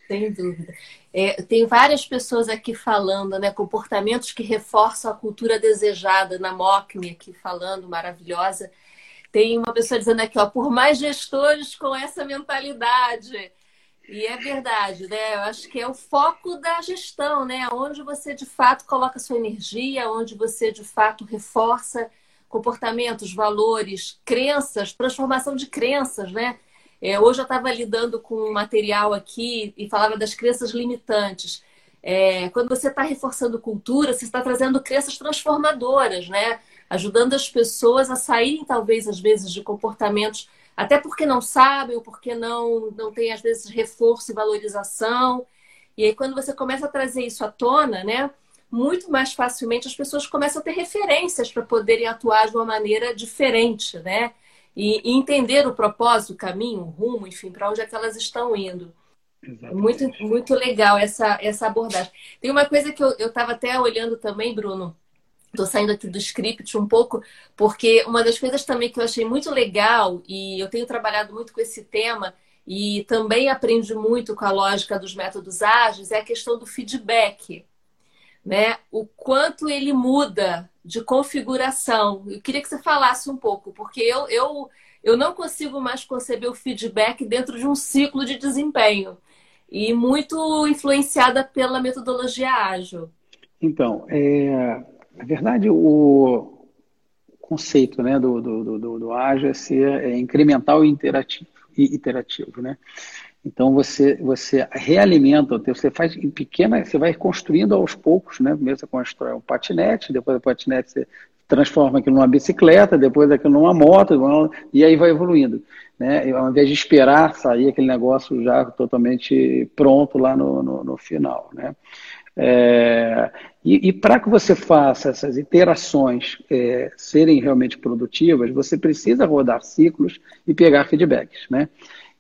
Sem dúvida. É, tem várias pessoas aqui falando, né? Comportamentos que reforçam a cultura desejada, na MOCME aqui falando, maravilhosa. Tem uma pessoa dizendo aqui, ó, por mais gestores com essa mentalidade. E é verdade, né? Eu acho que é o foco da gestão, né? Onde você de fato coloca sua energia, onde você de fato reforça comportamentos, valores, crenças, transformação de crenças, né? É, hoje eu estava lidando com um material aqui e falava das crenças limitantes. É, quando você está reforçando cultura, você está trazendo crenças transformadoras, né? Ajudando as pessoas a saírem, talvez, às vezes, de comportamentos, até porque não sabem ou porque não, não tem, às vezes, reforço e valorização. E aí, quando você começa a trazer isso à tona, né? Muito mais facilmente as pessoas começam a ter referências para poderem atuar de uma maneira diferente, né? E, entender o propósito, o caminho, o rumo, enfim, para onde é que elas estão indo. Muito, muito legal essa, essa abordagem. Tem uma coisa que eu estava até olhando também, Bruno. Estou saindo aqui do script um pouco, porque uma das coisas também que eu achei muito legal, e eu tenho trabalhado muito com esse tema, e também aprendi muito com a lógica dos métodos ágeis, é a questão do feedback. Né? O quanto ele muda de configuração. Eu queria que você falasse um pouco, porque eu, eu, eu não consigo mais conceber o feedback dentro de um ciclo de desempenho e muito influenciada pela metodologia ágil. Então, é, na verdade, o conceito né, do, do, do, do ágil é ser é incremental e interativo, e iterativo, né? Então você você realimenta, você faz em pequena, você vai construindo aos poucos, né? Primeiro você constrói um patinete, depois o patinete você transforma aquilo numa bicicleta, depois aquilo numa moto, e aí vai evoluindo. Né? Ao invés de esperar sair aquele negócio já totalmente pronto lá no, no, no final. Né? É, e, e para que você faça essas interações é, serem realmente produtivas, você precisa rodar ciclos e pegar feedbacks. Né?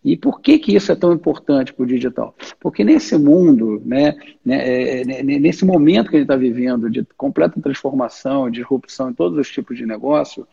E por que, que isso é tão importante para o digital? Porque nesse mundo, né, né é, nesse momento que a gente está vivendo de completa transformação, disrupção em todos os tipos de negócio,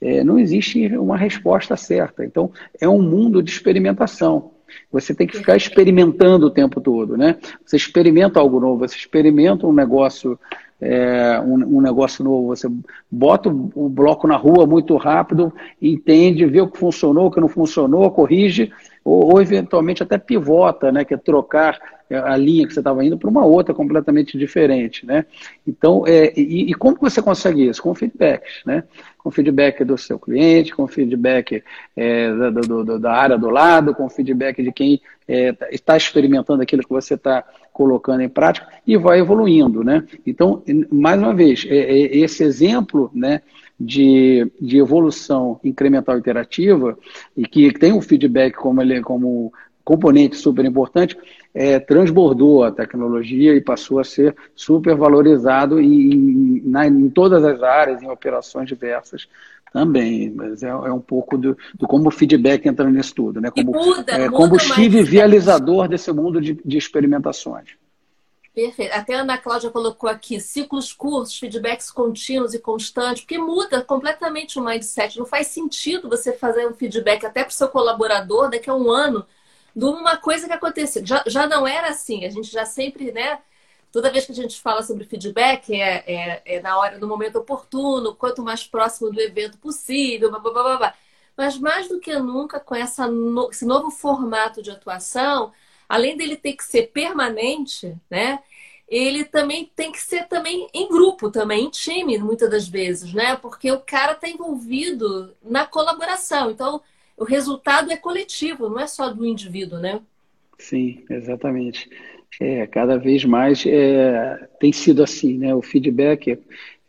é, não existe uma resposta certa. Então, é um mundo de experimentação. Você tem que ficar experimentando o tempo todo, né? Você experimenta algo novo, você experimenta um negócio é, um, um, negócio novo. Você bota o, o, bloco na rua muito rápido, entende, vê o que funcionou, o que não funcionou, corrige, ou, ou eventualmente até pivota, né, que é trocar a linha que você estava indo para uma outra completamente diferente, né? Então, é, e, e, como você consegue isso? Com feedbacks, né? Com feedback do seu cliente, com feedback é, da, do, da área do lado, com feedback de quem é, está experimentando aquilo que você está colocando em prática e vai evoluindo, né? Então, mais uma vez, é, é, esse exemplo, né? De, de evolução incremental iterativa e que tem o feedback como, ele, como componente super importante, é, transbordou a tecnologia e passou a ser super valorizado em, na, em todas as áreas, em operações diversas também, mas é, é um pouco do, do, como o feedback entra nisso tudo, né? Como muda, é, muda combustível vializador desse mundo de, de experimentações. Perfeito. Até a Ana Cláudia colocou aqui ciclos curtos, feedbacks contínuos e constantes, porque muda completamente o mindset. Não faz sentido você fazer um feedback até para o seu colaborador daqui a um ano de uma coisa que aconteceu. Já, já não era assim. A gente já sempre, né? Toda vez que a gente fala sobre feedback, é, é, é na hora, no momento oportuno, quanto mais próximo do evento possível, blá, blá, blá, blá. Mas mais do que nunca, com essa no, esse novo formato de atuação, além dele ter que ser permanente, né? Ele também tem que ser também em grupo, também em time, muitas das vezes, né? Porque o cara está envolvido na colaboração. Então, o resultado é coletivo, não é só do indivíduo, né? Sim, exatamente. É, cada vez mais é, tem sido assim, né? O feedback é,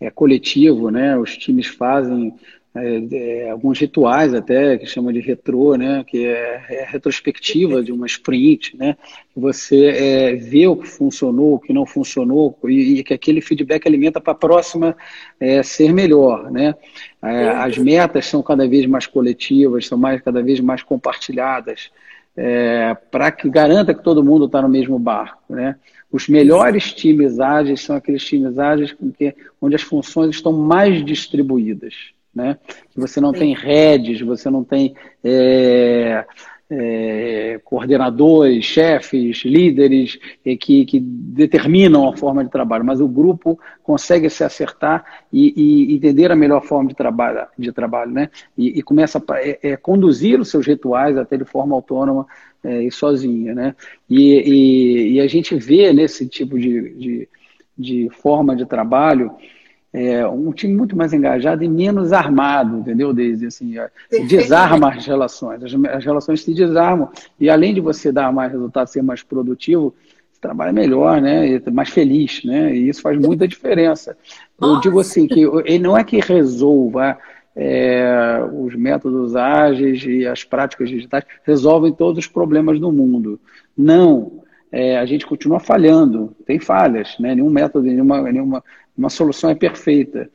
é coletivo, né? Os times fazem é, é, alguns rituais até que chama de retrô, né, que é, é retrospectiva de uma sprint, né, você vê o que funcionou, o que não funcionou e, e que aquele feedback alimenta para a próxima é, ser melhor, né. As metas são cada vez mais coletivas, são mais cada vez mais compartilhadas, para que garanta que todo mundo está no mesmo barco, né. Os melhores times ágeis são aqueles times ágeis onde as funções estão mais distribuídas né? Que você não Sim. tem redes, você não tem é, é, coordenadores, chefes, líderes que, que, determinam a forma de trabalho, mas o grupo consegue se acertar e, e entender a melhor forma de trabalho, de trabalho né? e, e começa a é, é, conduzir os seus rituais até de forma autônoma é, e sozinha. Né? E, e, a gente vê nesse tipo de, de, de forma de trabalho é, um time muito mais engajado e menos armado, entendeu, Desde Assim, é, desarma as relações, as, as, relações se desarmam, e além de você dar mais resultado, ser mais produtivo, você trabalha melhor, né, mais feliz, né, e isso faz muita diferença. Eu Nossa. digo assim, que ele não é que resolva é, os métodos ágeis e as práticas digitais resolvem todos os problemas do mundo. Não, é, a gente continua falhando, tem falhas, né? nenhum método, nenhuma, nenhuma uma solução é perfeita.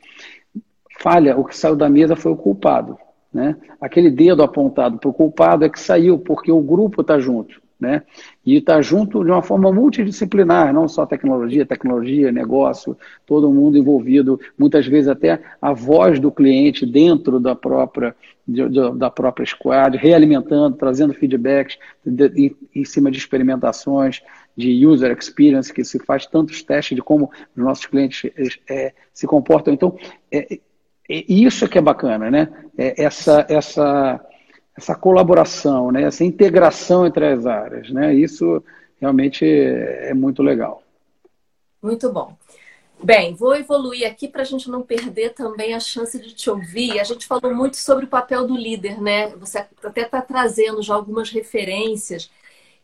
Falha, o que saiu da mesa foi o culpado. Né? Aquele dedo apontado para o culpado é que saiu, porque o grupo está junto. Né? E está junto de uma forma multidisciplinar, não só tecnologia, tecnologia, negócio, todo mundo envolvido, muitas vezes até a voz do cliente dentro da própria, de, de, da própria squad, realimentando, trazendo feedbacks de, em cima de experimentações, de user experience, que se faz tantos testes de como os nossos clientes é, se comportam. Então, é, é, isso que é bacana, né? É essa, essa, essa colaboração, né? essa integração entre as áreas. Né? Isso realmente é muito legal. Muito bom. Bem, vou evoluir aqui para a gente não perder também a chance de te ouvir. A gente falou muito sobre o papel do líder, né? Você até está trazendo já algumas referências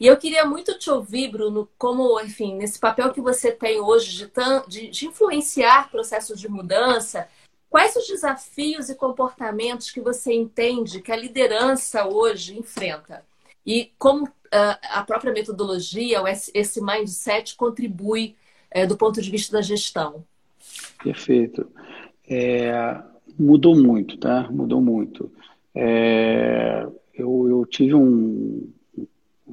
e eu queria muito te ouvir, Bruno, como, enfim, nesse papel que você tem hoje de, de, influenciar processos de mudança, quais os desafios e comportamentos que você entende que a liderança hoje enfrenta? E como uh, a própria metodologia, esse mindset, contribui uh, do ponto de vista da gestão? Perfeito. É, mudou muito, tá? Mudou muito. É, eu, eu tive um,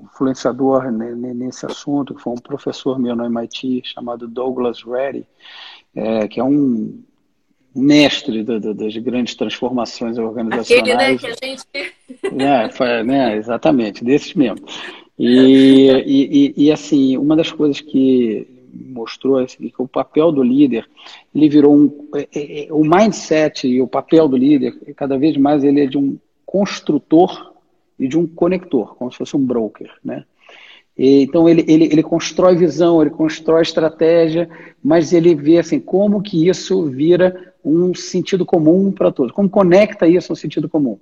influenciador nesse assunto, que foi um professor meu no MIT chamado Douglas Reddy, é, que é um mestre da, da, das grandes transformações organizacionais. Aquele, né, que a gente... <laughs> É, foi, né, exatamente, desses mesmo. E, e, e, assim, uma das coisas que mostrou assim, que o papel do líder, ele virou um... É, é, é, o mindset e o papel do líder, cada vez mais ele é de um construtor e de um conector, como se fosse um broker, né? Então ele, ele, ele constrói visão, ele constrói estratégia, mas ele vê assim como que isso vira um sentido comum para todos, como conecta isso ao sentido comum.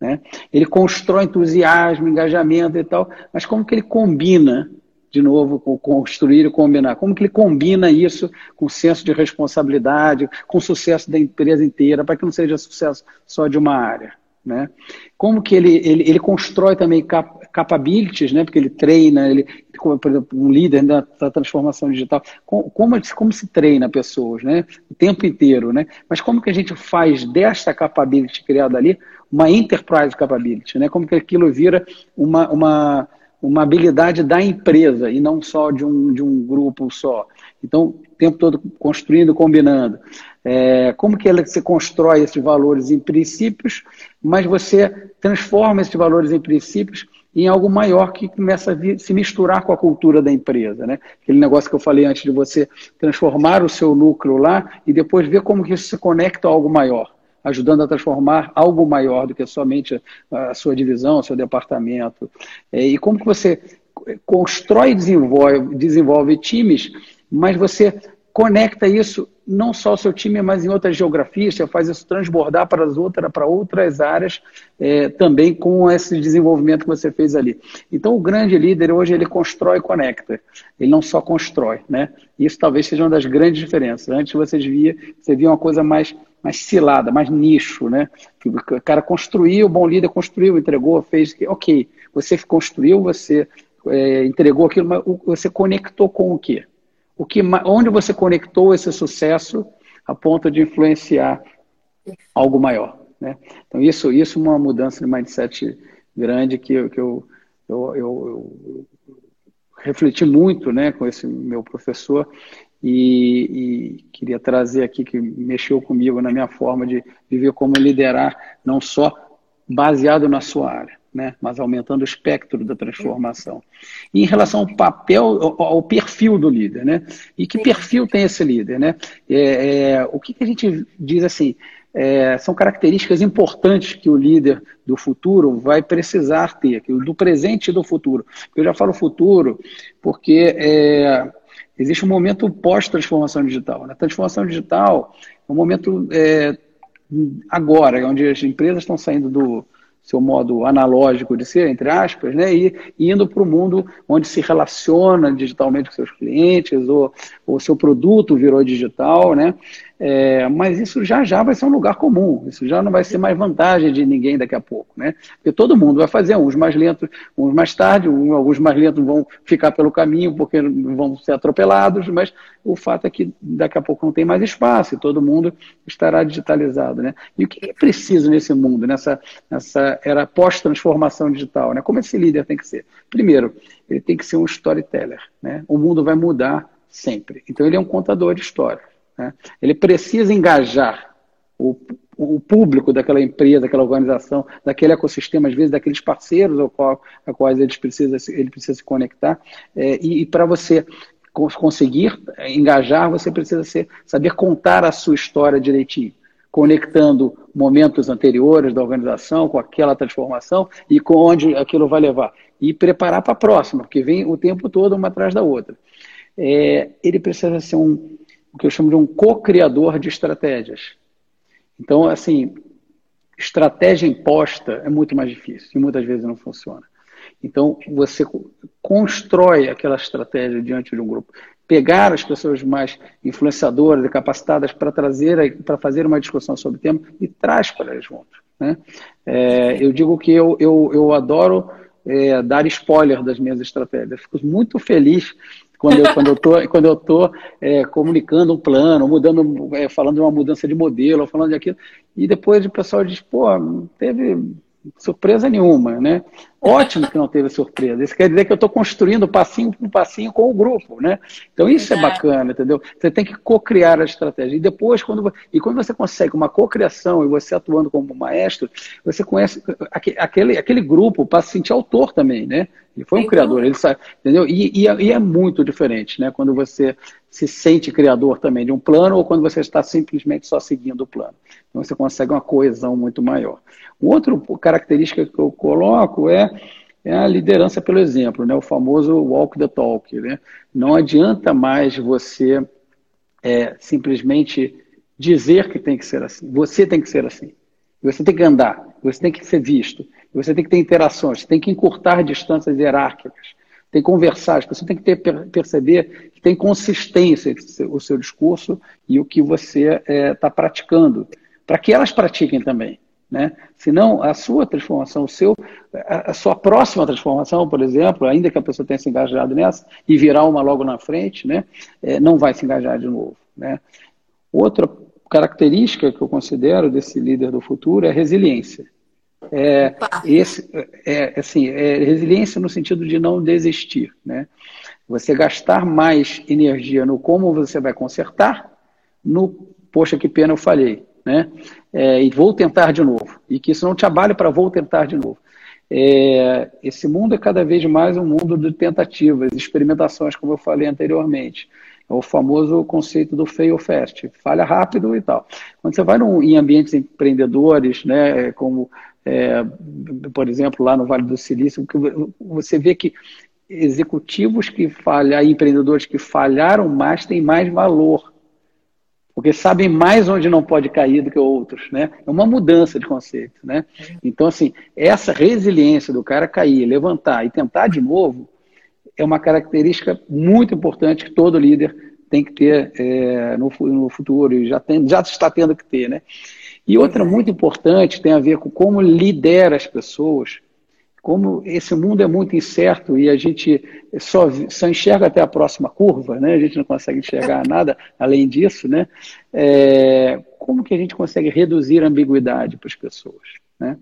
Né? Ele constrói entusiasmo, engajamento e tal, mas como que ele combina, de novo, com construir e combinar, como que ele combina isso com senso de responsabilidade, com o sucesso da empresa inteira, para que não seja sucesso só de uma área. Né? Como que ele, ele, ele constrói também cap, capabilities, né? porque ele treina, ele, como, por exemplo, um líder da, da transformação digital, como, como, como, se treina pessoas né? o tempo inteiro, né? mas como que a gente faz desta capability criada ali uma enterprise capability, né? como que aquilo vira uma, uma, uma habilidade da empresa e não só de um, de um grupo só. Então, o tempo todo construindo, combinando. É, como que você constrói esses valores em princípios, mas você transforma esses valores em princípios em algo maior que começa a se misturar com a cultura da empresa. Né? Aquele negócio que eu falei antes de você transformar o seu núcleo lá e depois ver como que isso se conecta a algo maior, ajudando a transformar algo maior do que somente a sua divisão, seu departamento. É, e como que você constrói e desenvolve, desenvolve times, mas você conecta isso não só ao seu time, mas em outras geografias, você faz isso transbordar para, as outras, para outras áreas é, também com esse desenvolvimento que você fez ali. Então, o grande líder hoje, ele constrói e conecta. Ele não só constrói, né? Isso talvez seja uma das grandes diferenças. Antes vocês via, você via uma coisa mais, mais cilada, mais nicho, né? O cara construiu, o bom líder construiu, entregou, fez, ok. Você construiu, você é, entregou aquilo, mas você conectou com o quê? O que, onde você conectou esse sucesso a ponto de influenciar algo maior. Né? Então, isso, isso é uma mudança de mindset grande que, eu, que eu, eu, eu, eu refleti muito né, com esse meu professor e, e, queria trazer aqui que mexeu comigo na minha forma de viver como liderar, não só baseado na sua área, né? mas aumentando o espectro da transformação. E em relação ao papel, ao, ao perfil do líder, né? E que perfil tem esse líder, né? É, é, o que, que, a gente diz assim? É, são características importantes que o líder do futuro vai precisar ter, do presente e do futuro. Eu já falo futuro porque é, existe um momento pós-transformação digital. Né? Transformação digital é um momento é, agora, onde as empresas estão saindo do, seu modo analógico de ser, entre aspas, né, e, indo para o mundo onde se relaciona digitalmente com seus clientes, ou o seu produto virou digital, né, é, mas isso já já vai ser um lugar comum, isso já não vai ser mais vantagem de ninguém daqui a pouco, né? Porque todo mundo vai fazer, uns mais lentos, uns mais tarde, uns, alguns mais lentos vão ficar pelo caminho porque vão ser atropelados, mas o fato é que daqui a pouco não tem mais espaço e todo mundo estará digitalizado, né? E o que é preciso nesse mundo, nessa, nessa era pós-transformação digital, né? Como esse líder tem que ser? Primeiro, ele tem que ser um storyteller, né? O mundo vai mudar sempre, então ele é um contador de histórias. Né? Ele precisa engajar o, o, público daquela empresa, daquela organização, daquele ecossistema, às vezes daqueles parceiros ao qual, a quais ele precisa, ele precisa se conectar. É, e, e para você conseguir engajar, você precisa ser, saber contar a sua história direitinho, conectando momentos anteriores da organização com aquela transformação e com onde aquilo vai levar. E preparar para a próxima, porque vem o tempo todo uma atrás da outra. É, ele precisa ser um, o que eu chamo de um co-criador de estratégias. Então, assim, estratégia imposta é muito mais difícil e muitas vezes não funciona. Então, você constrói aquela estratégia diante de um grupo. Pegar as pessoas mais influenciadoras e capacitadas para trazer, para fazer uma discussão sobre o tema e traz para elas juntos. Né? É, eu digo que eu, eu, eu adoro é, dar spoiler das minhas estratégias. Fico muito feliz quando eu quando eu tô quando eu tô é, comunicando um plano, mudando, é, falando de uma mudança de modelo, falando de aquilo, e depois o pessoal diz, pô, teve surpresa nenhuma, né? Ótimo que não teve surpresa. Isso quer dizer que eu estou construindo passinho por passinho com o grupo, né? Então isso é bacana, entendeu? Você tem que co-criar a estratégia. E depois, quando, e quando você consegue uma co-criação e você atuando como maestro, você conhece aquele, aquele grupo para se sentir autor também, né? Ele foi um criador, ele sabe, entendeu? E, e, é, e, é muito diferente, né? Quando você se sente criador também de um plano ou quando você está simplesmente só seguindo o plano. Então você consegue uma coesão muito maior. Outra característica que eu coloco é, é a liderança pelo exemplo, né? o famoso walk the talk. Né? Não adianta mais você é, simplesmente dizer que tem que ser assim. Você tem que ser assim. Você tem que andar, você tem que ser visto, você tem que ter interações, você tem que encurtar distâncias hierárquicas, tem que conversar, pessoas têm que ter, perceber que tem consistência o seu discurso e o que você está é, tá praticando, para que elas pratiquem também. Né? Senão, a sua transformação, o seu, a, sua próxima transformação, por exemplo, ainda que a pessoa tenha se engajado nessa e virar uma logo na frente, né? É, não vai se engajar de novo. Né? Outra característica que eu considero desse líder do futuro é resiliência. É, esse, é, assim, é resiliência no sentido de não desistir, né? Você gastar mais energia no como você vai consertar, no poxa que pena eu falhei, né? É, e vou tentar de novo. E que isso não te abale para vou tentar de novo. É, esse mundo é cada vez mais um mundo de tentativas, experimentações, como eu falei anteriormente. É o famoso conceito do fail fast, falha rápido e tal. Quando você vai num, em ambientes empreendedores, né, como, é, por exemplo, lá no Vale do Silício, você vê que executivos que falham, empreendedores que falharam mais têm mais valor porque sabem mais onde não pode cair do que outros, né? É uma mudança de conceito, né? Então, assim, essa resiliência do cara cair, levantar e tentar de novo é uma característica muito importante que todo líder tem que ter é, no, no, futuro e já, tem, já está tendo que ter, né? E outra muito importante tem a ver com como lidera as pessoas como esse mundo é muito incerto e a gente só, só enxerga até a próxima curva, né? a gente não consegue enxergar <laughs> nada além disso, né? É, como que a gente consegue reduzir a ambiguidade para as pessoas? Né?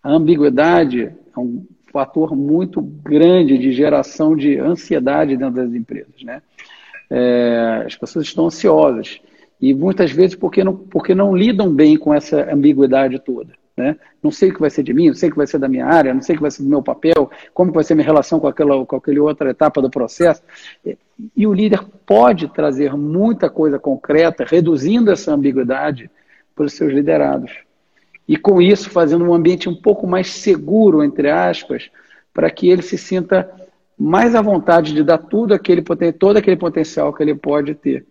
A ambiguidade é um fator muito grande de geração de ansiedade dentro das empresas. Né? É, as pessoas estão ansiosas e muitas vezes porque não, porque não lidam bem com essa ambiguidade toda. Né? Não sei o que vai ser de mim, não sei o que vai ser da minha área, não sei o que vai ser do meu papel, como vai ser minha relação com aquela, com aquela outra etapa do processo. E o líder pode trazer muita coisa concreta, reduzindo essa ambiguidade para os seus liderados. E com isso, fazendo um ambiente um pouco mais seguro, entre aspas, para que ele se sinta mais à vontade de dar tudo aquele, todo aquele potencial que ele pode ter.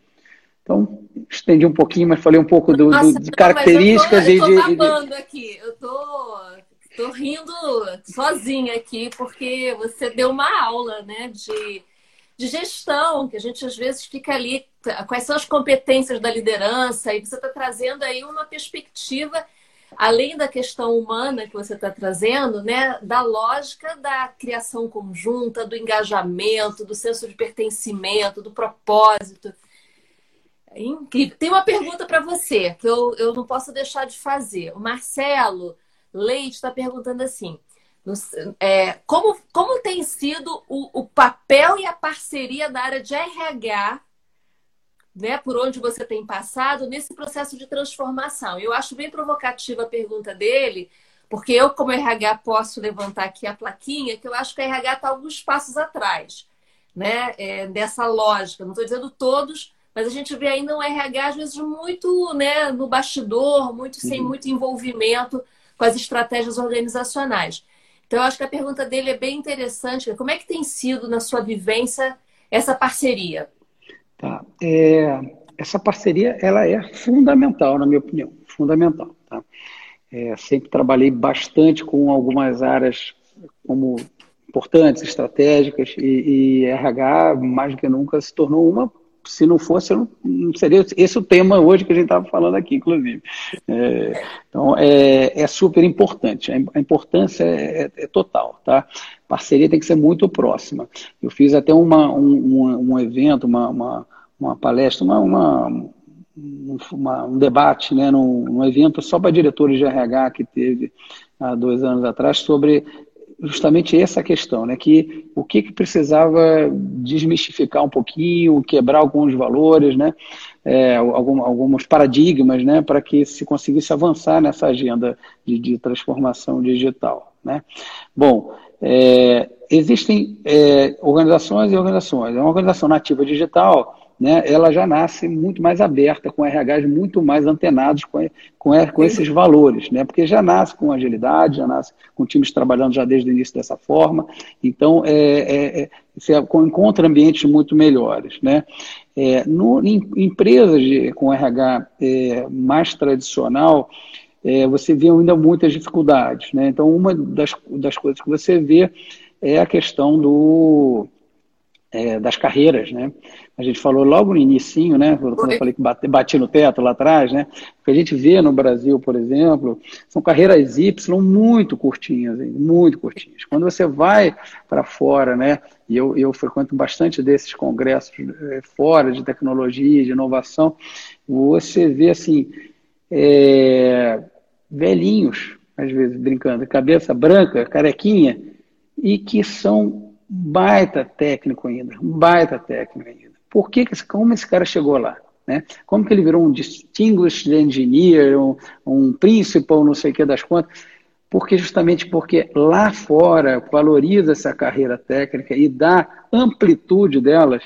Então, estendi um pouquinho, mas falei um pouco do, Nossa, do, de características eu tô, eu tô babando de, aqui. Eu tô, tô rindo sozinha aqui, porque você deu uma aula, né, de, de gestão, que a gente às vezes fica ali, quais são as competências da liderança, e você está trazendo aí uma perspectiva, além da questão humana que você está trazendo, né, da lógica da criação conjunta, do engajamento, do senso de pertencimento, do propósito. Incrível. Tem uma pergunta para você que eu, eu não posso deixar de fazer. O Marcelo Leite está perguntando assim: é, como, como tem sido o, o papel e a parceria da área de RH, né, por onde você tem passado nesse processo de transformação? Eu acho bem provocativa a pergunta dele, porque eu, como RH, posso levantar aqui a plaquinha, que eu acho que a RH está alguns passos atrás né, é, dessa lógica. Não estou dizendo todos mas a gente vê ainda um RH, às vezes, muito né, no bastidor, muito sem uhum. muito envolvimento com as estratégias organizacionais. Então, eu acho que a pergunta dele é bem interessante. Como é que tem sido, na sua vivência, essa parceria? Tá. É, essa parceria ela é fundamental, na minha opinião. Fundamental. Tá? É, sempre trabalhei bastante com algumas áreas como importantes, estratégicas, e, e RH, mais do que nunca, se tornou uma se não fosse, não, seria esse o tema hoje que a gente estava falando aqui, inclusive. É, então, é, é, super importante. A importância é, é, é, total, tá? Parceria tem que ser muito próxima. Eu fiz até uma, um, um evento, uma, uma, uma palestra, uma, uma uma, um debate, né, num, num evento só para diretores de RH que teve há dois anos atrás sobre justamente essa questão, né? Que o que, que precisava desmistificar um pouquinho, quebrar alguns valores, né? É, algum, alguns paradigmas, né? Para que se conseguisse avançar nessa agenda de, de transformação digital, né? Bom, é, existem é, organizações e organizações. Uma organização nativa digital né, ela já nasce muito mais aberta, com RHs muito mais antenados com, com, com esses valores, né, porque já nasce com agilidade, já nasce com times trabalhando já desde o início dessa forma, então é, é, é você encontra ambientes muito melhores. Né. É, no, em empresas de, com RH é, mais tradicional, é, você vê ainda muitas dificuldades. Né? Então, uma das, das coisas que você vê é a questão do é, das carreiras, né? A gente falou logo no início, né? Quando eu falei que bati, bati, no teto lá atrás, né? O que a gente vê no Brasil, por exemplo, são carreiras Y muito curtinhas, muito curtinhas. Quando você vai para fora, né? E eu, eu frequento bastante desses congressos é, fora de tecnologia, de inovação, você vê assim é, velhinhos às vezes brincando, cabeça branca, carequinha, e que são baita técnico ainda, baita técnico ainda. Por que, como esse cara chegou lá? Né? Como que ele virou um distinguished engineer, um, um principal, não sei o que das contas? Porque justamente porque lá fora valoriza essa carreira técnica e dá amplitude delas,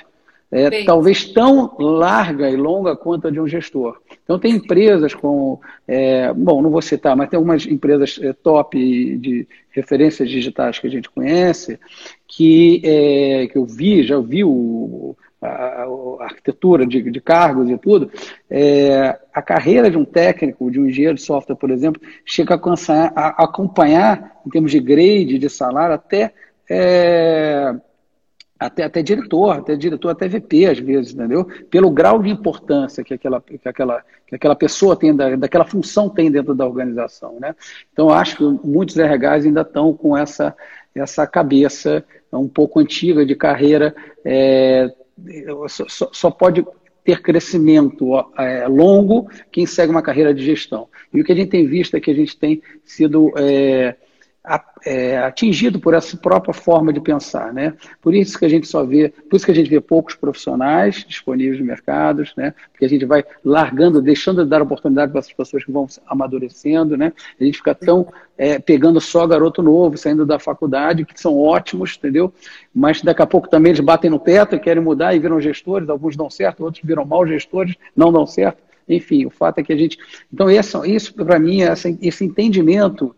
é, talvez tão larga e longa quanto a de um gestor. Então, tem empresas com, é, bom, não vou citar, mas tem algumas empresas é, top de referências digitais que a gente conhece, que, é, que eu vi, já vi o, a, arquitetura de, de, cargos e tudo, é, a carreira de um técnico, de um engenheiro de software, por exemplo, chega a, alcançar, a acompanhar, em termos de grade, de salário, até é, até, até diretor, até diretor, até VP às vezes, entendeu? Pelo grau de importância que aquela, que aquela, que aquela pessoa tem, da, daquela função tem dentro da organização, né? Então, acho que muitos RHs ainda estão com essa, essa cabeça um pouco antiga de carreira, é, só, só pode ter crescimento é, longo quem segue uma carreira de gestão. E o que a gente tem visto é que a gente tem sido... É, atingido por essa própria forma de pensar, né? Por isso que a gente só vê, por isso que a gente vê poucos profissionais disponíveis no mercado, né? Porque a gente vai largando, deixando de dar oportunidade para essas pessoas que vão amadurecendo, né? A gente fica tão é, pegando só garoto novo, saindo da faculdade, que são ótimos, entendeu? Mas daqui a pouco também eles batem no teto e querem mudar e viram gestores, alguns dão certo, outros viram mal gestores, não dão certo. Enfim, o fato é que a gente. Então, isso para mim, esse entendimento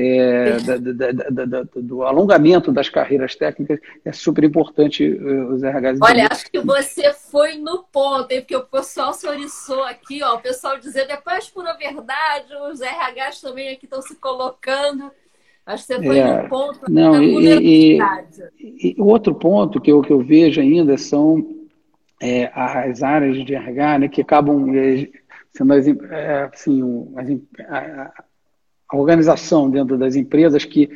é, da, da, da, do alongamento das carreiras técnicas é super importante eh, os RHs. Olha, acho que você foi no ponto, hein? porque o pessoal se oriçou aqui, ó, o pessoal dizendo, depois por a verdade, os RHs também aqui estão se colocando. Acho que você foi é, no ponto não, da e, e, e, outro ponto que eu, que eu vejo ainda são é, as áreas de RH né, que acabam é, sendo as, é, assim, as, a organização dentro das empresas que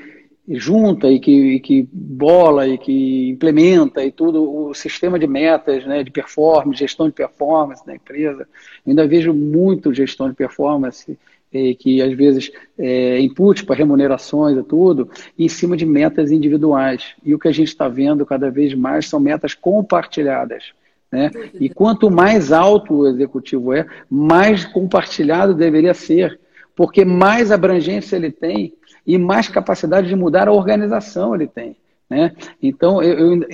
junta e que, e que bola e que implementa e tudo o sistema de metas, né, de performance, gestão de performance da empresa. Eu ainda vejo muito gestão de performance eh, que às vezes é, input para remunerações e tudo, em cima de metas individuais. E o que a gente está vendo cada vez mais são metas compartilhadas. Né? E quanto mais alto o executivo é, mais compartilhado deveria ser porque mais abrangência ele tem e mais capacidade de mudar a organização ele tem. Né? Então, eu, eu,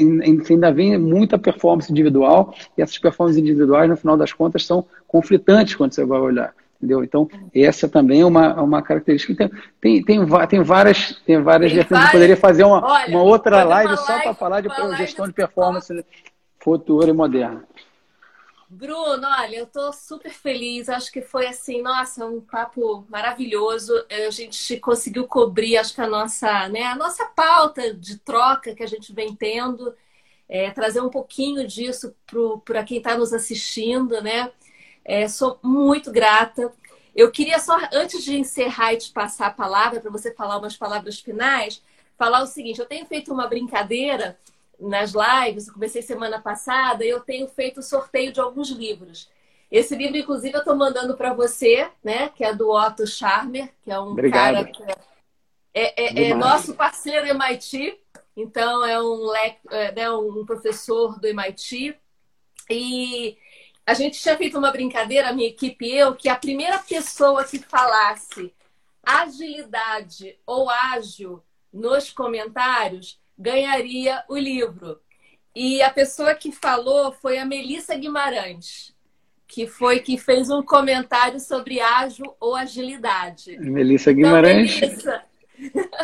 ainda vem muita performance individual, e essas performances individuais, no final das contas, são conflitantes quando você vai olhar. Entendeu? Então, essa também é uma, uma característica. Tem, tem, tem, tem várias, tem várias tem várias... poderia fazer uma, Olha, uma outra live só para falar de gestão de performance futura e moderna. Bruno, olha, eu tô super feliz. Acho que foi assim, nossa, um papo maravilhoso. A gente conseguiu cobrir, acho que a nossa, né, a nossa pauta de troca que a gente vem tendo, é, trazer um pouquinho disso para quem está nos assistindo, né? É, sou muito grata. Eu queria só, antes de encerrar e te passar a palavra, para você falar umas palavras finais, falar o seguinte: eu tenho feito uma brincadeira nas lives, eu comecei semana passada, eu tenho feito sorteio de alguns livros. Esse livro, inclusive, eu estou mandando para você, né? Que é do Otto Charmer, que é um Obrigado. cara que é, é, é, é nosso parceiro MIT. Então, é um, é, né, um professor do MIT. E a gente tinha feito uma brincadeira, a minha equipe e eu, que a primeira pessoa que falasse agilidade ou ágil nos comentários ganharia o livro. E a pessoa que falou foi a Melissa Guimarães, que foi que fez um comentário sobre ágil ou agilidade. Melissa então, Guimarães. Então, Melissa...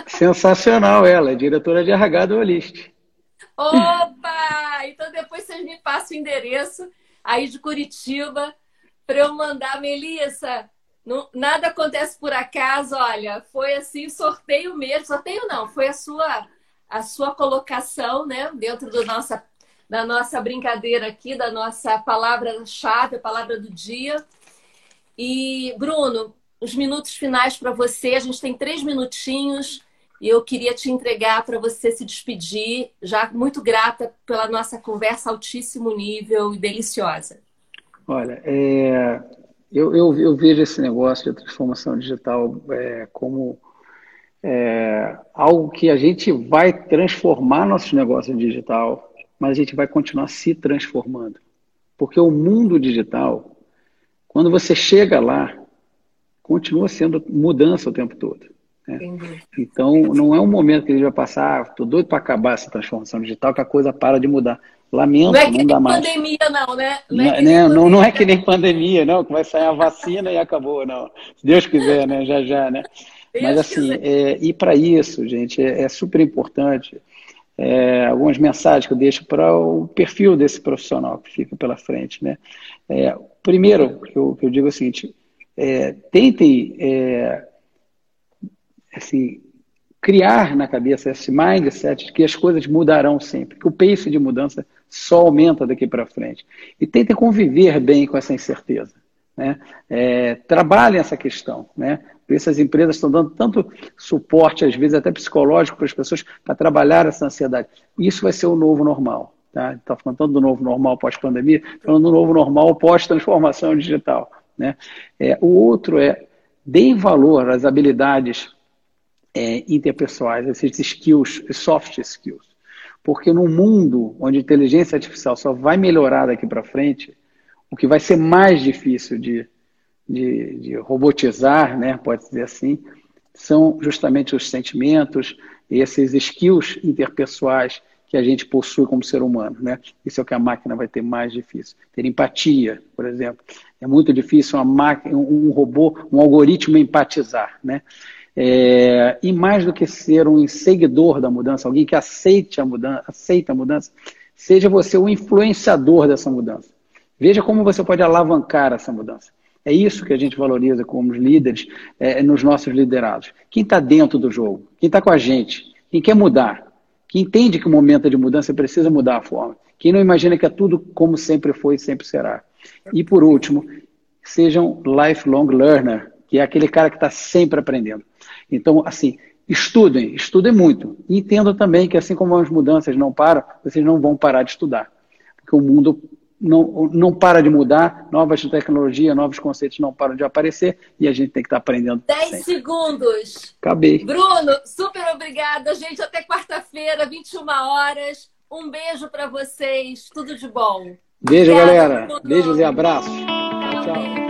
Sensacional ela, é diretora de RH do Olist. Opa! Então depois vocês me passam o endereço aí de Curitiba para eu mandar, Melissa. Não, nada acontece por acaso, olha, foi assim, sorteio mesmo. Sorteio não, foi a sua a sua colocação, né, dentro do nossa, da nossa brincadeira aqui, da nossa palavra-chave, a palavra do dia. E, Bruno, os minutos finais para você, a gente tem três minutinhos e eu queria te entregar para você se despedir, já muito grata pela nossa conversa altíssimo nível e deliciosa. Olha, é, eu, eu, eu, vejo esse negócio de transformação digital é, como é, algo que a gente vai transformar nossos negócios digital, mas a gente vai continuar se transformando. Porque o mundo digital, quando você chega lá, continua sendo mudança o tempo todo. Né? Então, não é um momento que ele vai passar, estou doido para acabar essa transformação digital, que a coisa para de mudar. Lamento, não, é que não dá mais. pandemia, não, né? Não, é, não, não, não, é que nem pandemia, não, que vai sair a vacina e acabou, não. Se Deus quiser, né? Já já, né? Mas assim, é, e para isso, gente, é, é super importante. É, algumas mensagens que eu deixo para o perfil desse profissional que fica pela frente, né? É, primeiro, que eu, que eu digo é o seguinte: é, tentem assim, criar na cabeça esse mindset de que as coisas mudarão sempre, que o pace de mudança só aumenta daqui para frente. E tentem conviver bem com essa incerteza. Né? É, trabalhem essa questão. Né? Essas empresas estão dando tanto suporte, às vezes até psicológico, para as pessoas para trabalhar essa ansiedade. Isso vai ser o novo normal. Está tá falando tanto do novo normal pós-pandemia, falando do novo normal pós-transformação digital. Né? É, o outro é, deem valor às habilidades é, interpessoais, esses skills, soft skills. Porque no mundo onde a inteligência artificial só vai melhorar daqui para frente, o que vai ser mais difícil de, de, de, robotizar, né, pode dizer assim, são justamente os sentimentos, esses skills interpessoais que a gente possui como ser humano. Né? Isso é o que a máquina vai ter mais difícil. Ter empatia, por exemplo. É muito difícil uma máquina, um robô, um algoritmo empatizar. Né? É, e mais do que ser um seguidor da mudança, alguém que aceite a mudança, aceita a mudança, seja você o influenciador dessa mudança. Veja como você pode alavancar essa mudança. É isso que a gente valoriza como líderes é, nos nossos liderados. Quem está dentro do jogo, quem está com a gente, quem quer mudar, quem entende que o momento é de mudança precisa mudar a forma, quem não imagina que é tudo como sempre foi e sempre será. E por último, sejam lifelong learner, que é aquele cara que está sempre aprendendo. Então, assim, estudem, estudem muito. E entendam também que, assim como as mudanças não param, vocês não vão parar de estudar. Porque o mundo não, não para de mudar, novas tecnologias, novos conceitos não param de aparecer e a gente tem que estar tá aprendendo. 10 segundos. Acabei. Bruno, super obrigada, gente. Até quarta-feira, 21 horas. Um beijo para vocês. Tudo de bom. Beijo, Obrigada, galera. Beijos e abraços. Tchau, tchau.